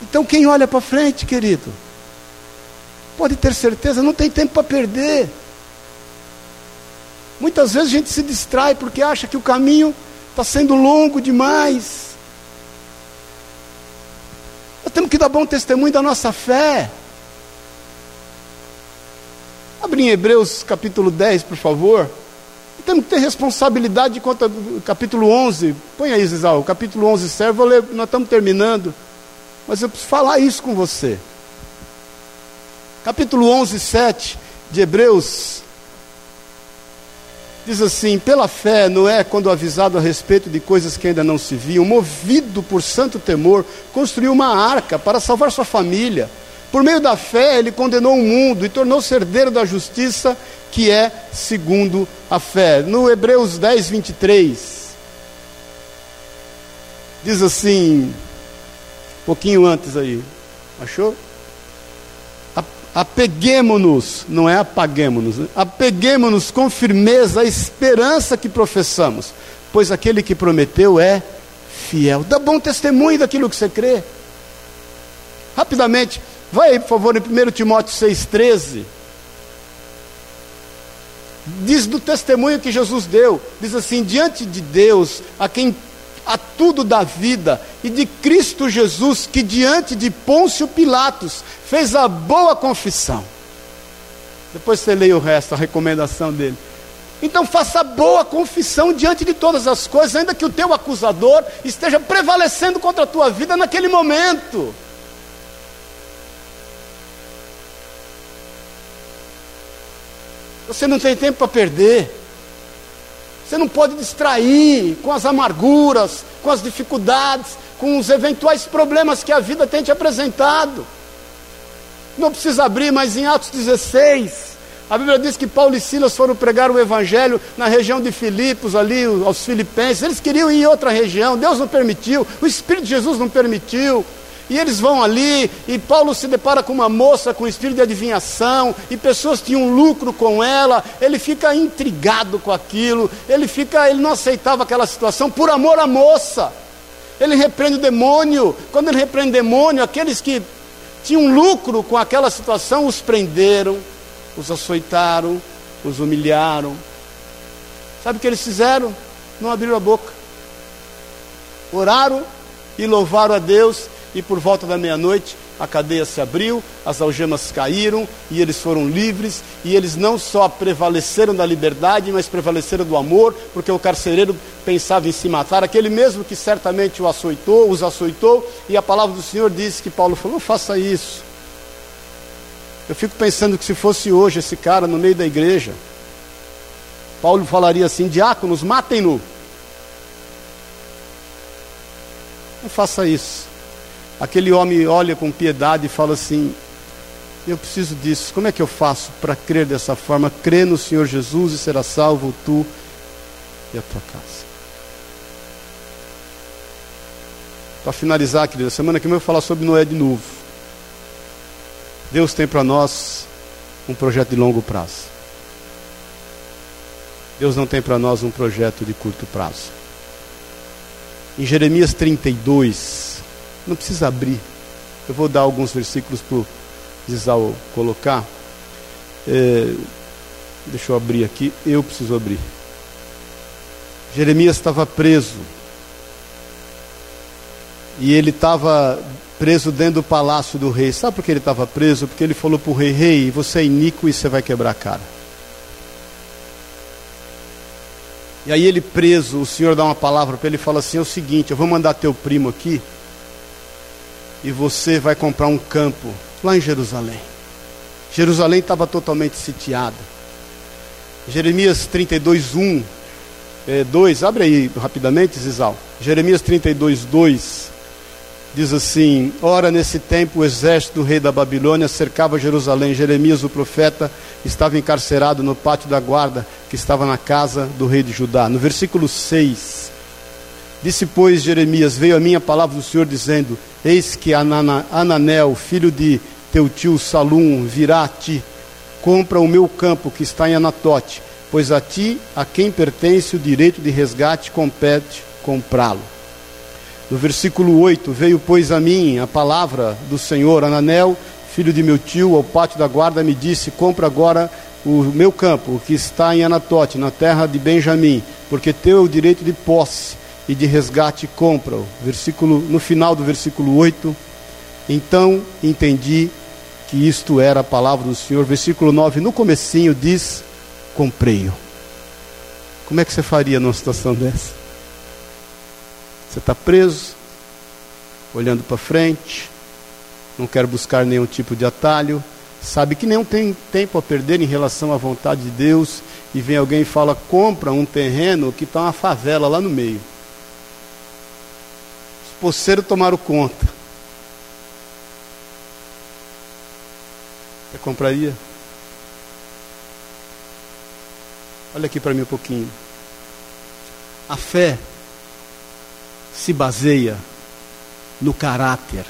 Então, quem olha para frente, querido, pode ter certeza, não tem tempo para perder. Muitas vezes a gente se distrai porque acha que o caminho está sendo longo demais. Nós temos que dar bom testemunho da nossa fé. Abre em Hebreus capítulo 10, por favor. Temos que ter responsabilidade quanto ao capítulo 11. Põe aí, Zizal, capítulo 11 serve, vou ler, nós estamos terminando. Mas eu preciso falar isso com você. Capítulo 11, 7 de Hebreus Diz assim: pela fé, Noé, quando avisado a respeito de coisas que ainda não se viam, movido por santo temor, construiu uma arca para salvar sua família. Por meio da fé, ele condenou o mundo e tornou-se herdeiro da justiça, que é segundo a fé. No Hebreus 10, 23, diz assim, um pouquinho antes aí, achou? Apeguemos-nos, não é apaguemos-nos, né? apeguemos-nos com firmeza à esperança que professamos, pois aquele que prometeu é fiel. Dá bom testemunho daquilo que você crê. Rapidamente, vai aí, por favor, em 1 Timóteo 6,13. Diz do testemunho que Jesus deu, diz assim: diante de Deus, a quem a tudo da vida, e de Cristo Jesus, que diante de Pôncio Pilatos fez a boa confissão. Depois você leia o resto, a recomendação dele. Então faça boa confissão diante de todas as coisas, ainda que o teu acusador esteja prevalecendo contra a tua vida naquele momento. Você não tem tempo para perder. Você não pode distrair com as amarguras, com as dificuldades, com os eventuais problemas que a vida tem te apresentado. Não precisa abrir, mas em Atos 16, a Bíblia diz que Paulo e Silas foram pregar o Evangelho na região de Filipos, ali, aos filipenses. Eles queriam ir em outra região, Deus não permitiu, o Espírito de Jesus não permitiu. E eles vão ali, e Paulo se depara com uma moça com espírito de adivinhação, e pessoas tinham lucro com ela, ele fica intrigado com aquilo, ele fica, ele não aceitava aquela situação por amor à moça. Ele repreende o demônio. Quando ele repreende o demônio, aqueles que tinham lucro com aquela situação os prenderam, os açoitaram, os humilharam. Sabe o que eles fizeram? Não abriram a boca. Oraram e louvaram a Deus e por volta da meia-noite a cadeia se abriu, as algemas caíram e eles foram livres, e eles não só prevaleceram da liberdade, mas prevaleceram do amor, porque o carcereiro pensava em se matar, aquele mesmo que certamente o açoitou, os açoitou, e a palavra do Senhor disse que Paulo falou: faça isso. Eu fico pensando que se fosse hoje esse cara no meio da igreja, Paulo falaria assim: diáconos, matem-no. Não faça isso. Aquele homem olha com piedade e fala assim: Eu preciso disso. Como é que eu faço para crer dessa forma? Crê no Senhor Jesus e será salvo tu e a tua casa. Para finalizar, querida, semana que vem eu vou falar sobre Noé de novo. Deus tem para nós um projeto de longo prazo. Deus não tem para nós um projeto de curto prazo. Em Jeremias 32, não precisa abrir. Eu vou dar alguns versículos para o Zizal colocar. É, deixa eu abrir aqui. Eu preciso abrir. Jeremias estava preso. E ele estava preso dentro do palácio do rei. Sabe por que ele estava preso? Porque ele falou para o rei: Rei, você é iníquo e você vai quebrar a cara. E aí ele preso, o Senhor dá uma palavra para ele e fala assim: é o seguinte, eu vou mandar teu primo aqui e você vai comprar um campo lá em Jerusalém. Jerusalém estava totalmente sitiada. Jeremias 32, 1, é, 2, abre aí rapidamente, Zizal. Jeremias 32, 2 diz assim: Ora, nesse tempo, o exército do rei da Babilônia cercava Jerusalém. Jeremias, o profeta, estava encarcerado no pátio da guarda que estava na casa do rei de Judá. No versículo 6, Disse, pois, Jeremias: Veio a minha palavra do Senhor, dizendo: Eis que Ananel, filho de teu tio Salum, virá a ti, compra o meu campo que está em Anatote, pois a ti, a quem pertence o direito de resgate, compete comprá-lo. No versículo 8: Veio, pois, a mim a palavra do Senhor, Ananel, filho de meu tio, ao pátio da guarda, me disse: Compra agora o meu campo, que está em Anatote, na terra de Benjamim, porque teu é o direito de posse e de resgate compra-o. Versículo, no final do versículo 8, então entendi que isto era a palavra do Senhor. Versículo 9, no comecinho diz, comprei-o. Como é que você faria numa situação dessa? Você está preso, olhando para frente, não quer buscar nenhum tipo de atalho, sabe que nem tem tempo a perder em relação à vontade de Deus, e vem alguém e fala: compra um terreno que está uma favela lá no meio poceiros tomaram conta. Você compraria? Olha aqui para mim um pouquinho. A fé se baseia no caráter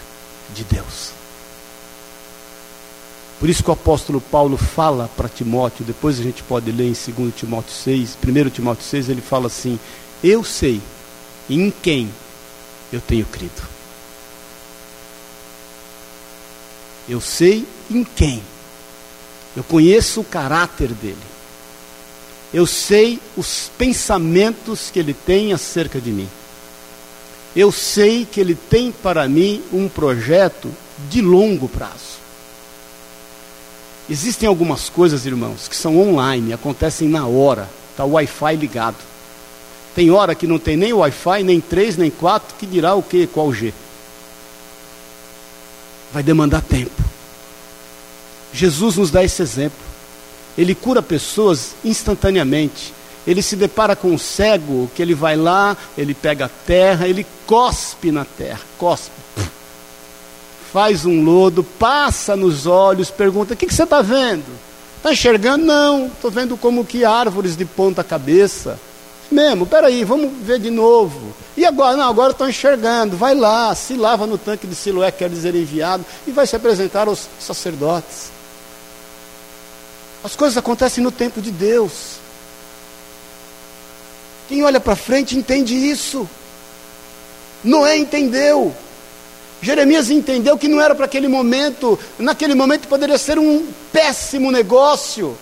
de Deus. Por isso que o apóstolo Paulo fala para Timóteo, depois a gente pode ler em 2 Timóteo 6, 1 Timóteo 6, ele fala assim: Eu sei em quem eu tenho crido. Eu sei em quem. Eu conheço o caráter dele. Eu sei os pensamentos que ele tem acerca de mim. Eu sei que ele tem para mim um projeto de longo prazo. Existem algumas coisas, irmãos, que são online, acontecem na hora, está o Wi-Fi ligado. Tem hora que não tem nem Wi-Fi, nem 3, nem 4, que dirá o que, qual G. Vai demandar tempo. Jesus nos dá esse exemplo. Ele cura pessoas instantaneamente. ele se depara com um cego, que ele vai lá, ele pega a terra, ele cospe na terra, cospe. Faz um lodo, passa nos olhos, pergunta: O que, que você está vendo? Está enxergando? Não, estou vendo como que árvores de ponta cabeça. Mesmo, peraí, vamos ver de novo. E agora? Não, agora estou enxergando. Vai lá, se lava no tanque de Siloé, quer dizer enviado, e vai se apresentar aos sacerdotes. As coisas acontecem no tempo de Deus. Quem olha para frente entende isso. Noé entendeu. Jeremias entendeu que não era para aquele momento, naquele momento poderia ser um péssimo negócio.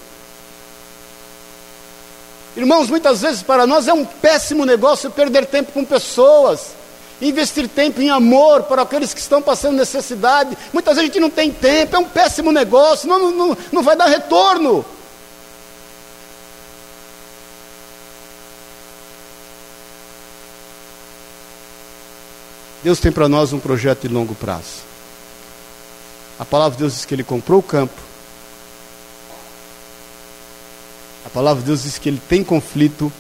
Irmãos, muitas vezes para nós é um péssimo negócio perder tempo com pessoas, investir tempo em amor para aqueles que estão passando necessidade. Muitas vezes a gente não tem tempo, é um péssimo negócio, não, não, não vai dar retorno. Deus tem para nós um projeto de longo prazo. A palavra de Deus diz que ele comprou o campo. A palavra de Deus diz que ele tem conflito,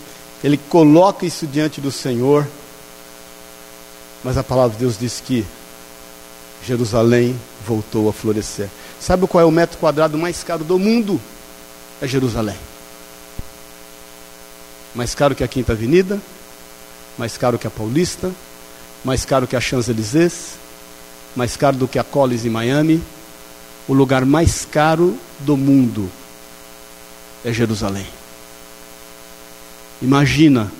ele coloca isso diante do Senhor. Mas a palavra de Deus diz que Jerusalém voltou a florescer. Sabe qual é o metro quadrado mais caro do mundo? É Jerusalém. Mais caro que a Quinta Avenida, mais caro que a Paulista, mais caro que a Champs-Élysées, mais caro do que a Collins em Miami, o lugar mais caro do mundo é Jerusalém. Imagina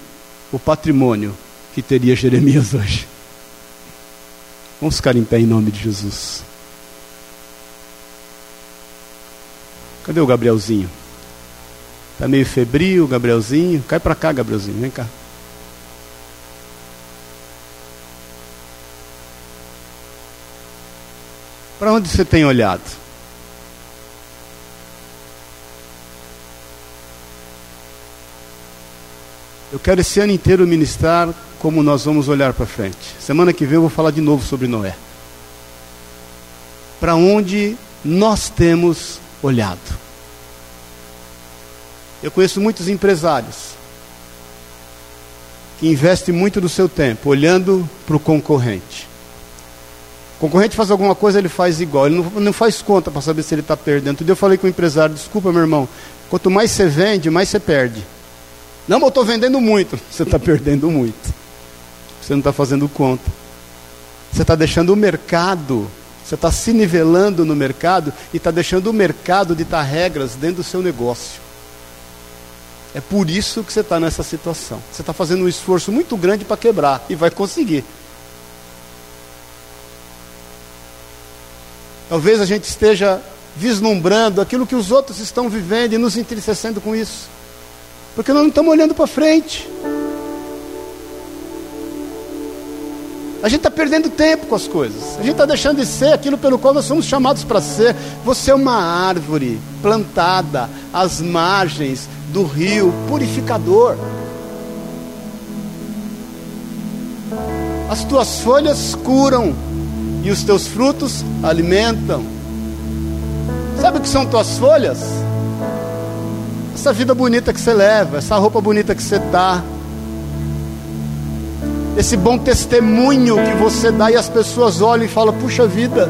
o patrimônio que teria Jeremias <laughs> hoje. Vamos ficar em pé em nome de Jesus. Cadê o Gabrielzinho? Está meio febril, Gabrielzinho. Cai para cá, Gabrielzinho. Vem cá. Para onde você tem olhado? Eu quero esse ano inteiro ministrar como nós vamos olhar para frente. Semana que vem eu vou falar de novo sobre Noé. Para onde nós temos olhado? Eu conheço muitos empresários que investem muito do seu tempo olhando para o concorrente. O concorrente faz alguma coisa, ele faz igual. Ele não, não faz conta para saber se ele está perdendo. eu falei com o empresário: desculpa, meu irmão, quanto mais você vende, mais você perde. Não, mas eu estou vendendo muito. Você está perdendo muito. Você não está fazendo conta. Você está deixando o mercado, você está se nivelando no mercado e está deixando o mercado ditar regras dentro do seu negócio. É por isso que você está nessa situação. Você está fazendo um esforço muito grande para quebrar e vai conseguir. Talvez a gente esteja vislumbrando aquilo que os outros estão vivendo e nos entristecendo com isso. Porque nós não estamos olhando para frente. A gente está perdendo tempo com as coisas. A gente está deixando de ser aquilo pelo qual nós somos chamados para ser. Você é uma árvore plantada às margens do rio purificador. As tuas folhas curam e os teus frutos alimentam. Sabe o que são tuas folhas? Essa vida bonita que você leva, essa roupa bonita que você dá, esse bom testemunho que você dá e as pessoas olham e falam: puxa vida,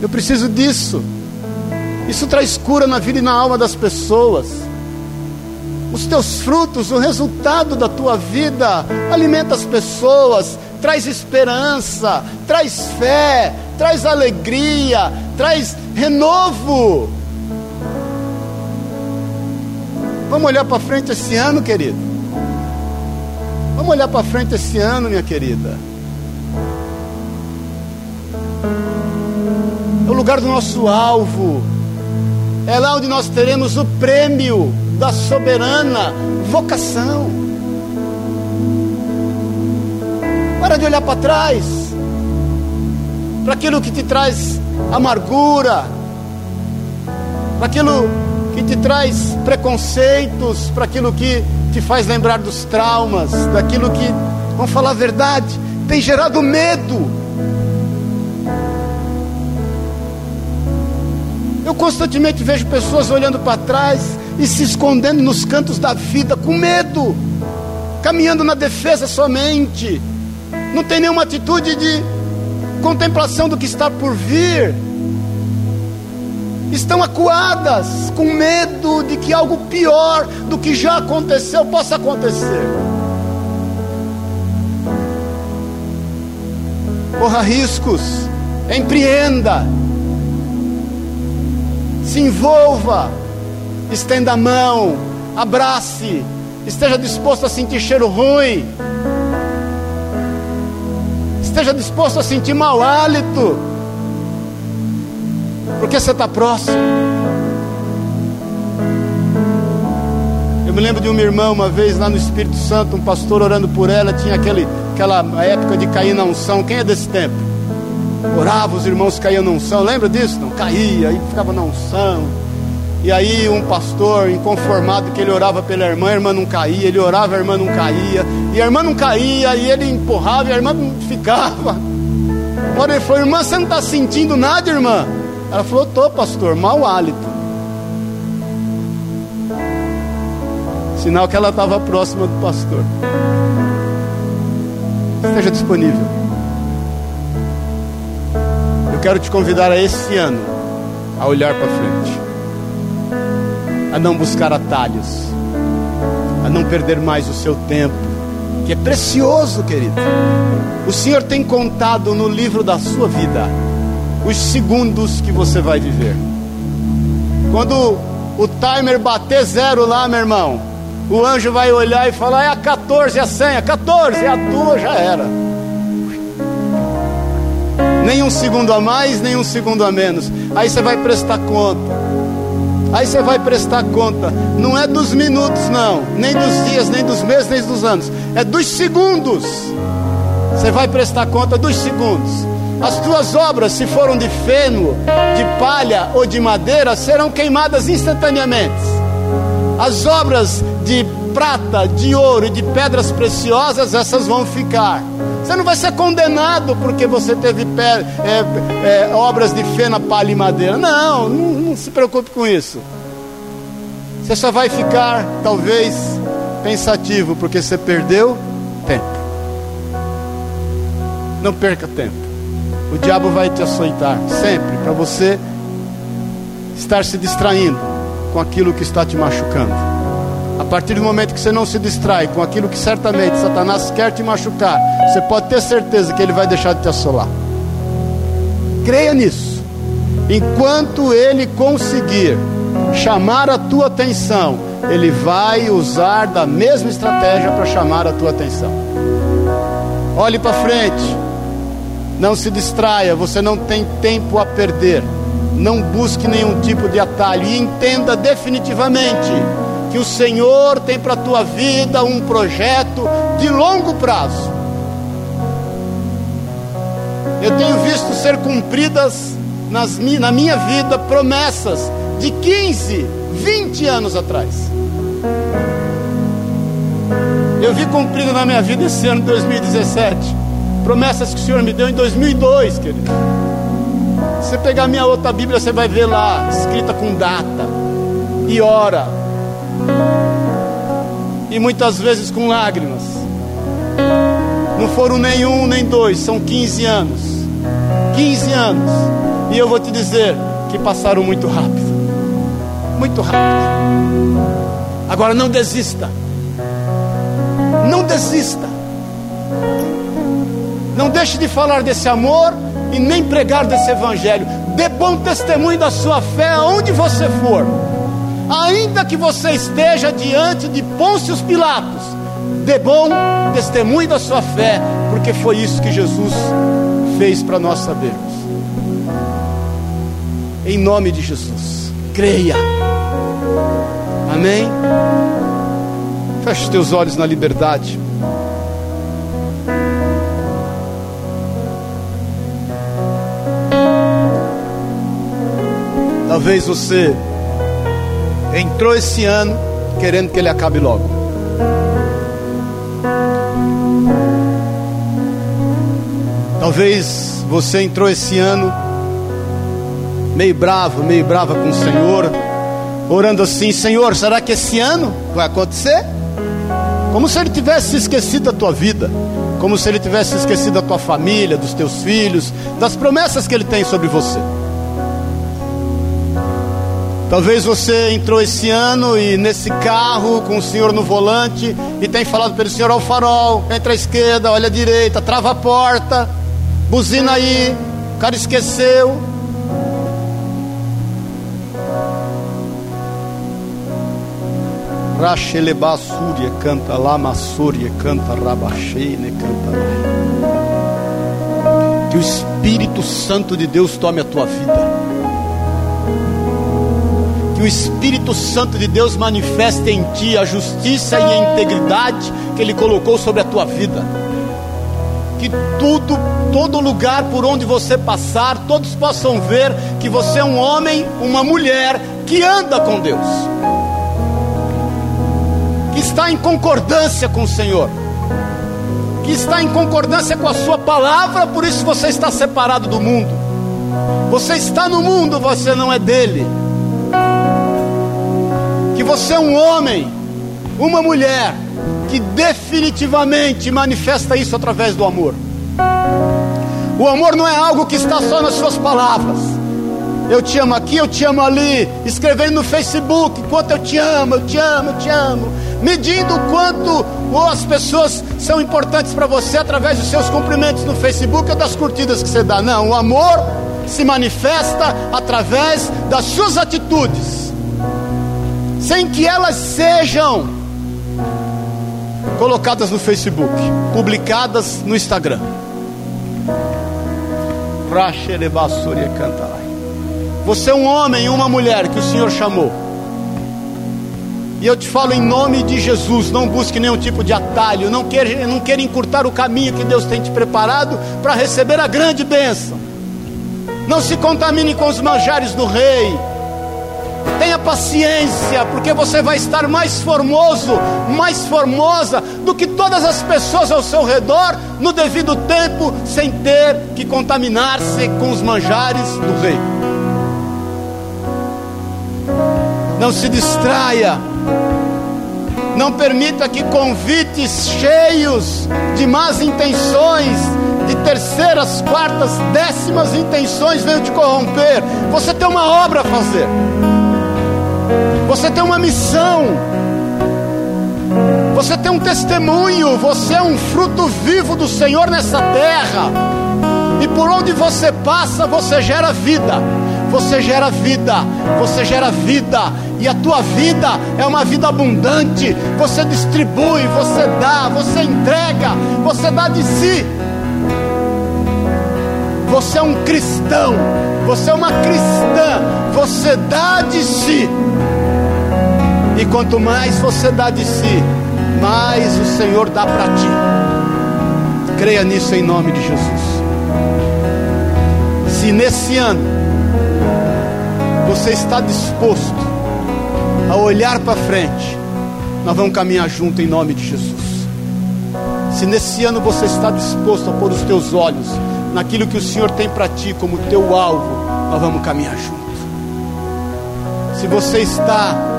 eu preciso disso. Isso traz cura na vida e na alma das pessoas. Os teus frutos, o resultado da tua vida, alimenta as pessoas, traz esperança, traz fé, traz alegria, traz renovo. Vamos olhar para frente esse ano, querido. Vamos olhar para frente esse ano, minha querida. É o lugar do nosso alvo. É lá onde nós teremos o prêmio da soberana vocação. Para de olhar para trás, para aquilo que te traz amargura, para aquilo que te traz preconceitos, para aquilo que te faz lembrar dos traumas, daquilo que, vamos falar a verdade, tem gerado medo. Eu constantemente vejo pessoas olhando para trás e se escondendo nos cantos da vida com medo, caminhando na defesa somente, não tem nenhuma atitude de contemplação do que está por vir, estão acuadas com medo de que algo pior do que já aconteceu possa acontecer. Corra riscos, empreenda, se envolva, estenda a mão, abrace, esteja disposto a sentir cheiro ruim, esteja disposto a sentir mau hálito, porque você está próximo. Eu me lembro de uma irmã uma vez lá no Espírito Santo, um pastor orando por ela, tinha aquele, aquela época de cair na unção. Quem é desse tempo? Orava, os irmãos caíam na unção, lembra disso? Não, caía, aí ficava na unção. E aí um pastor inconformado que ele orava pela irmã, a irmã não caía, ele orava, a irmã não caía, e a irmã não caía, e ele empurrava, e a irmã não ficava. Agora ele falou, irmã, você não está sentindo nada, irmã? Ela falou, estou, pastor, mau hálito. Sinal que ela estava próxima do pastor. Esteja disponível. Eu quero te convidar a esse ano a olhar para frente a não buscar atalhos, a não perder mais o seu tempo, que é precioso, querido. O Senhor tem contado no livro da sua vida os segundos que você vai viver. Quando o timer bater zero lá, meu irmão, o anjo vai olhar e falar: é a 14 a senha, 14, é a tua, já era. Nem um segundo a mais, nem um segundo a menos. Aí você vai prestar conta. Aí você vai prestar conta, não é dos minutos, não, nem dos dias, nem dos meses, nem dos anos, é dos segundos. Você vai prestar conta dos segundos. As tuas obras, se foram de feno, de palha ou de madeira, serão queimadas instantaneamente. As obras de prata, de ouro e de pedras preciosas, essas vão ficar. Você não vai ser condenado porque você teve é, é, obras de fena, palha e madeira. Não, não, não se preocupe com isso. Você só vai ficar, talvez, pensativo porque você perdeu tempo. Não perca tempo. O diabo vai te açoitar sempre para você estar se distraindo com aquilo que está te machucando. A partir do momento que você não se distrai com aquilo que certamente Satanás quer te machucar, você pode ter certeza que ele vai deixar de te assolar. Creia nisso. Enquanto ele conseguir chamar a tua atenção, ele vai usar da mesma estratégia para chamar a tua atenção. Olhe para frente. Não se distraia, você não tem tempo a perder. Não busque nenhum tipo de atalho e entenda definitivamente que o Senhor tem para a tua vida um projeto de longo prazo. Eu tenho visto ser cumpridas nas, na minha vida promessas de 15, 20 anos atrás. Eu vi cumprido na minha vida esse ano 2017. Promessas que o Senhor me deu em 2002, querido. Se você pegar minha outra Bíblia, você vai ver lá, escrita com data e hora e muitas vezes com lágrimas. Não foram nem um nem dois, são 15 anos. 15 anos. E eu vou te dizer que passaram muito rápido. Muito rápido. Agora não desista. Não desista. Não deixe de falar desse amor e nem pregar desse evangelho. Dê bom testemunho da sua fé aonde você for ainda que você esteja diante de Pôncio Pilatos, dê bom testemunho da sua fé, porque foi isso que Jesus fez para nós sabermos. Em nome de Jesus, creia. Amém? Feche os teus olhos na liberdade. Talvez você entrou esse ano querendo que ele acabe logo. Talvez você entrou esse ano meio bravo, meio brava com o Senhor, orando assim: Senhor, será que esse ano vai acontecer? Como se ele tivesse esquecido da tua vida, como se ele tivesse esquecido da tua família, dos teus filhos, das promessas que ele tem sobre você. Talvez você entrou esse ano e nesse carro com o senhor no volante e tem falado pelo senhor ao farol, entra à esquerda, olha à direita, trava a porta, buzina aí, o cara esqueceu. Racheleba Súria canta Massúria canta Rabacheine canta lá. Que o Espírito Santo de Deus tome a tua vida que o Espírito Santo de Deus manifeste em ti a justiça e a integridade que Ele colocou sobre a tua vida. Que tudo, todo lugar por onde você passar, todos possam ver que você é um homem, uma mulher que anda com Deus, que está em concordância com o Senhor, que está em concordância com a Sua palavra, por isso você está separado do mundo. Você está no mundo, você não é dele você é um homem, uma mulher que definitivamente manifesta isso através do amor. O amor não é algo que está só nas suas palavras. Eu te amo aqui, eu te amo ali, escrevendo no Facebook quanto eu te amo, eu te amo, eu te amo, medindo o quanto as pessoas são importantes para você através dos seus cumprimentos no Facebook ou das curtidas que você dá. Não, o amor se manifesta através das suas atitudes sem que elas sejam colocadas no Facebook, publicadas no Instagram. Você é um homem e uma mulher que o Senhor chamou. E eu te falo em nome de Jesus, não busque nenhum tipo de atalho, não queira, não queira encurtar o caminho que Deus tem te preparado para receber a grande bênção. Não se contamine com os manjares do rei Tenha paciência, porque você vai estar mais formoso, mais formosa do que todas as pessoas ao seu redor no devido tempo, sem ter que contaminar-se com os manjares do rei. Não se distraia. Não permita que convites cheios de más intenções, de terceiras, quartas, décimas intenções venham te corromper. Você tem uma obra a fazer. Você tem uma missão. Você tem um testemunho. Você é um fruto vivo do Senhor nessa terra. E por onde você passa, você gera vida. Você gera vida. Você gera vida. E a tua vida é uma vida abundante. Você distribui, você dá, você entrega, você dá de si. Você é um cristão. Você é uma cristã. Você dá de si. E quanto mais você dá de si, mais o Senhor dá para ti. Creia nisso em nome de Jesus. Se nesse ano você está disposto a olhar para frente, nós vamos caminhar junto em nome de Jesus. Se nesse ano você está disposto a pôr os teus olhos naquilo que o Senhor tem para ti como teu alvo, nós vamos caminhar junto. Se você está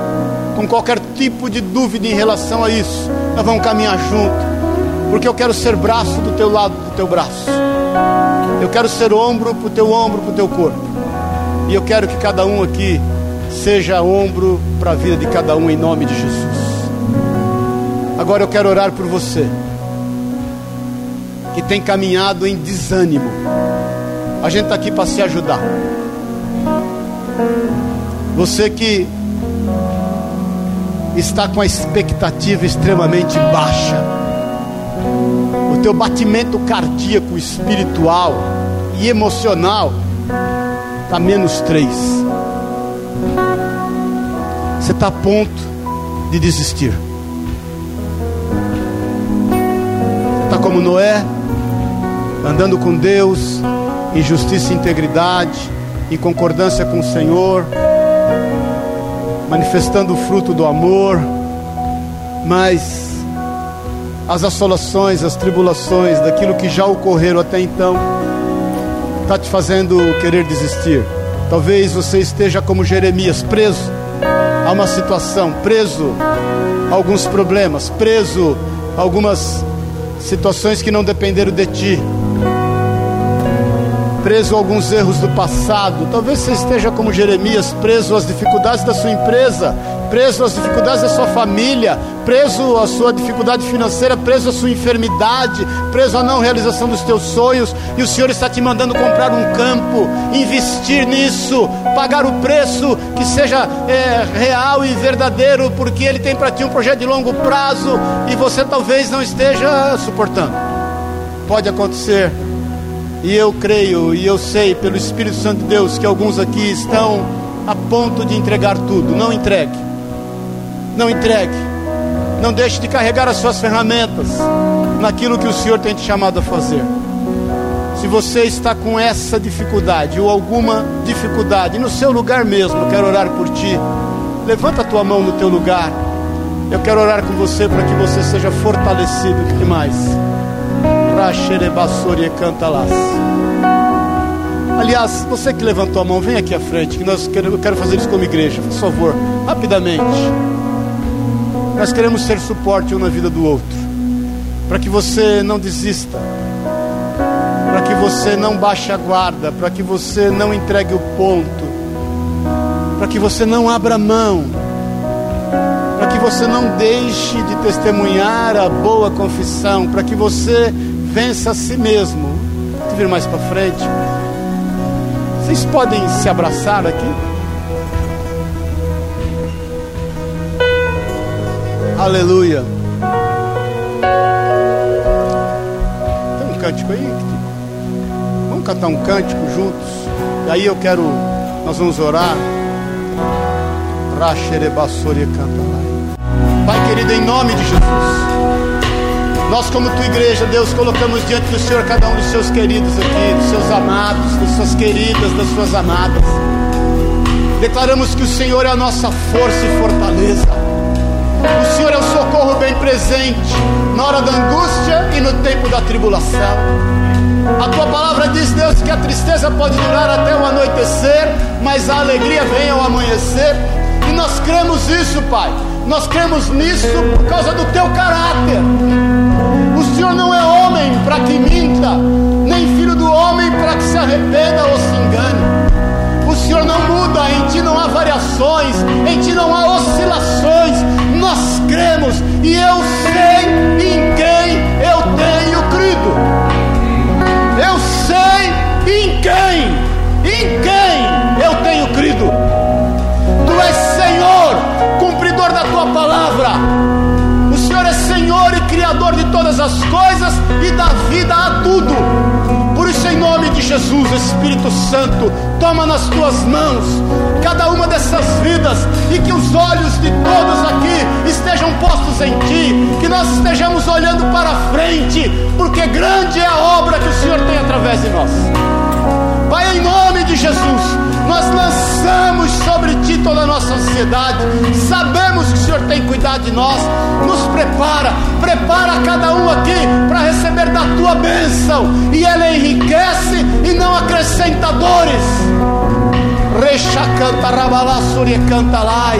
com qualquer tipo de dúvida em relação a isso, nós vamos caminhar junto, porque eu quero ser braço do teu lado do teu braço, eu quero ser ombro para o teu ombro, para o teu corpo, e eu quero que cada um aqui seja ombro para a vida de cada um em nome de Jesus. Agora eu quero orar por você que tem caminhado em desânimo. A gente está aqui para se ajudar. Você que está com a expectativa extremamente baixa. O teu batimento cardíaco, espiritual e emocional está menos três. Você está a ponto de desistir. Está como Noé, andando com Deus, em justiça e integridade, em concordância com o Senhor manifestando o fruto do amor, mas as assolações, as tribulações daquilo que já ocorreram até então, está te fazendo querer desistir. Talvez você esteja como Jeremias, preso a uma situação, preso a alguns problemas, preso a algumas situações que não dependeram de ti preso a alguns erros do passado. Talvez você esteja como Jeremias, preso às dificuldades da sua empresa, preso às dificuldades da sua família, preso à sua dificuldade financeira, preso à sua enfermidade, preso à não realização dos teus sonhos, e o Senhor está te mandando comprar um campo, investir nisso, pagar o preço que seja é, real e verdadeiro, porque Ele tem para ti um projeto de longo prazo e você talvez não esteja suportando. Pode acontecer e eu creio e eu sei pelo Espírito Santo de Deus que alguns aqui estão a ponto de entregar tudo. Não entregue. Não entregue. Não deixe de carregar as suas ferramentas naquilo que o Senhor tem te chamado a fazer. Se você está com essa dificuldade ou alguma dificuldade no seu lugar mesmo, eu quero orar por ti. Levanta a tua mão no teu lugar. Eu quero orar com você para que você seja fortalecido. O que mais? Canta lá. Aliás, você que levantou a mão, vem aqui à frente, que nós queremos, eu quero fazer isso como igreja, por favor, rapidamente. Nós queremos ser suporte um na vida do outro, para que você não desista, para que você não baixe a guarda, para que você não entregue o ponto, para que você não abra mão, para que você não deixe de testemunhar a boa confissão, para que você vença a si mesmo. Vou vir mais para frente. Vocês podem se abraçar aqui? Aleluia. Tem um cântico aí? Vamos cantar um cântico juntos. E aí eu quero, nós vamos orar. Raxerebassori canta lá. Pai querido, em nome de Jesus. Nós, como tua igreja, Deus, colocamos diante do Senhor cada um dos seus queridos aqui, dos seus amados, das suas queridas, das suas amadas. Declaramos que o Senhor é a nossa força e fortaleza. O Senhor é o socorro bem presente na hora da angústia e no tempo da tribulação. A tua palavra diz, Deus, que a tristeza pode durar até o anoitecer, mas a alegria vem ao amanhecer. E nós cremos isso, Pai. Nós cremos nisso por causa do teu caráter. Homem para que minta, nem filho do homem para que se arrependa ou se engane. O Senhor não muda, em ti não há variações, em ti não há oscilações. Nós cremos e eu sei em quem eu tenho crido. Eu sei em quem, em quem eu tenho crido. Tu és Senhor, cumpridor da tua palavra. O Senhor é Senhor e Criador de todas as coisas Jesus, Espírito Santo, toma nas tuas mãos cada uma dessas vidas e que os olhos de todos aqui estejam postos em ti, que nós estejamos olhando para frente, porque grande é a obra que o Senhor tem através de nós. Pai, em nome de Jesus, nós lançamos sobre ti toda a nossa ansiedade, sabemos que o Senhor tem cuidado de nós, nos prepara, prepara cada um aqui para receber da tua bênção, e ela enriquece e não acrescenta dores. Recha canta, rabalassuri canta lai.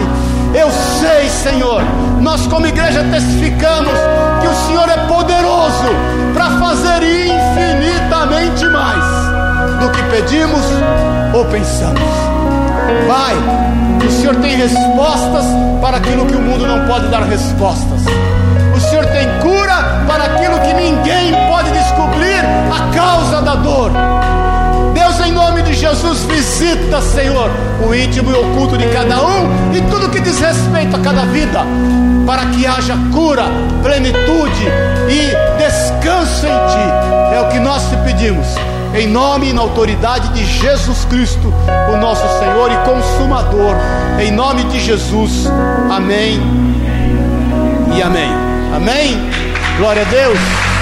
Eu sei, Senhor, nós como igreja testificamos que o Senhor é poderoso para fazer infinitamente mais do que pedimos ou pensamos. Pai, o Senhor tem respostas para aquilo que o mundo não pode dar respostas. O Senhor tem cura para aquilo que ninguém pode descobrir a causa da dor. Deus, em nome de Jesus, visita, Senhor, o íntimo e oculto de cada um e tudo que diz respeito a cada vida, para que haja cura, plenitude e descanso em Ti. É o que nós te pedimos em nome e na autoridade de Jesus Cristo, o nosso Senhor e Consumador, em nome de Jesus, amém e amém. Amém. Glória a Deus.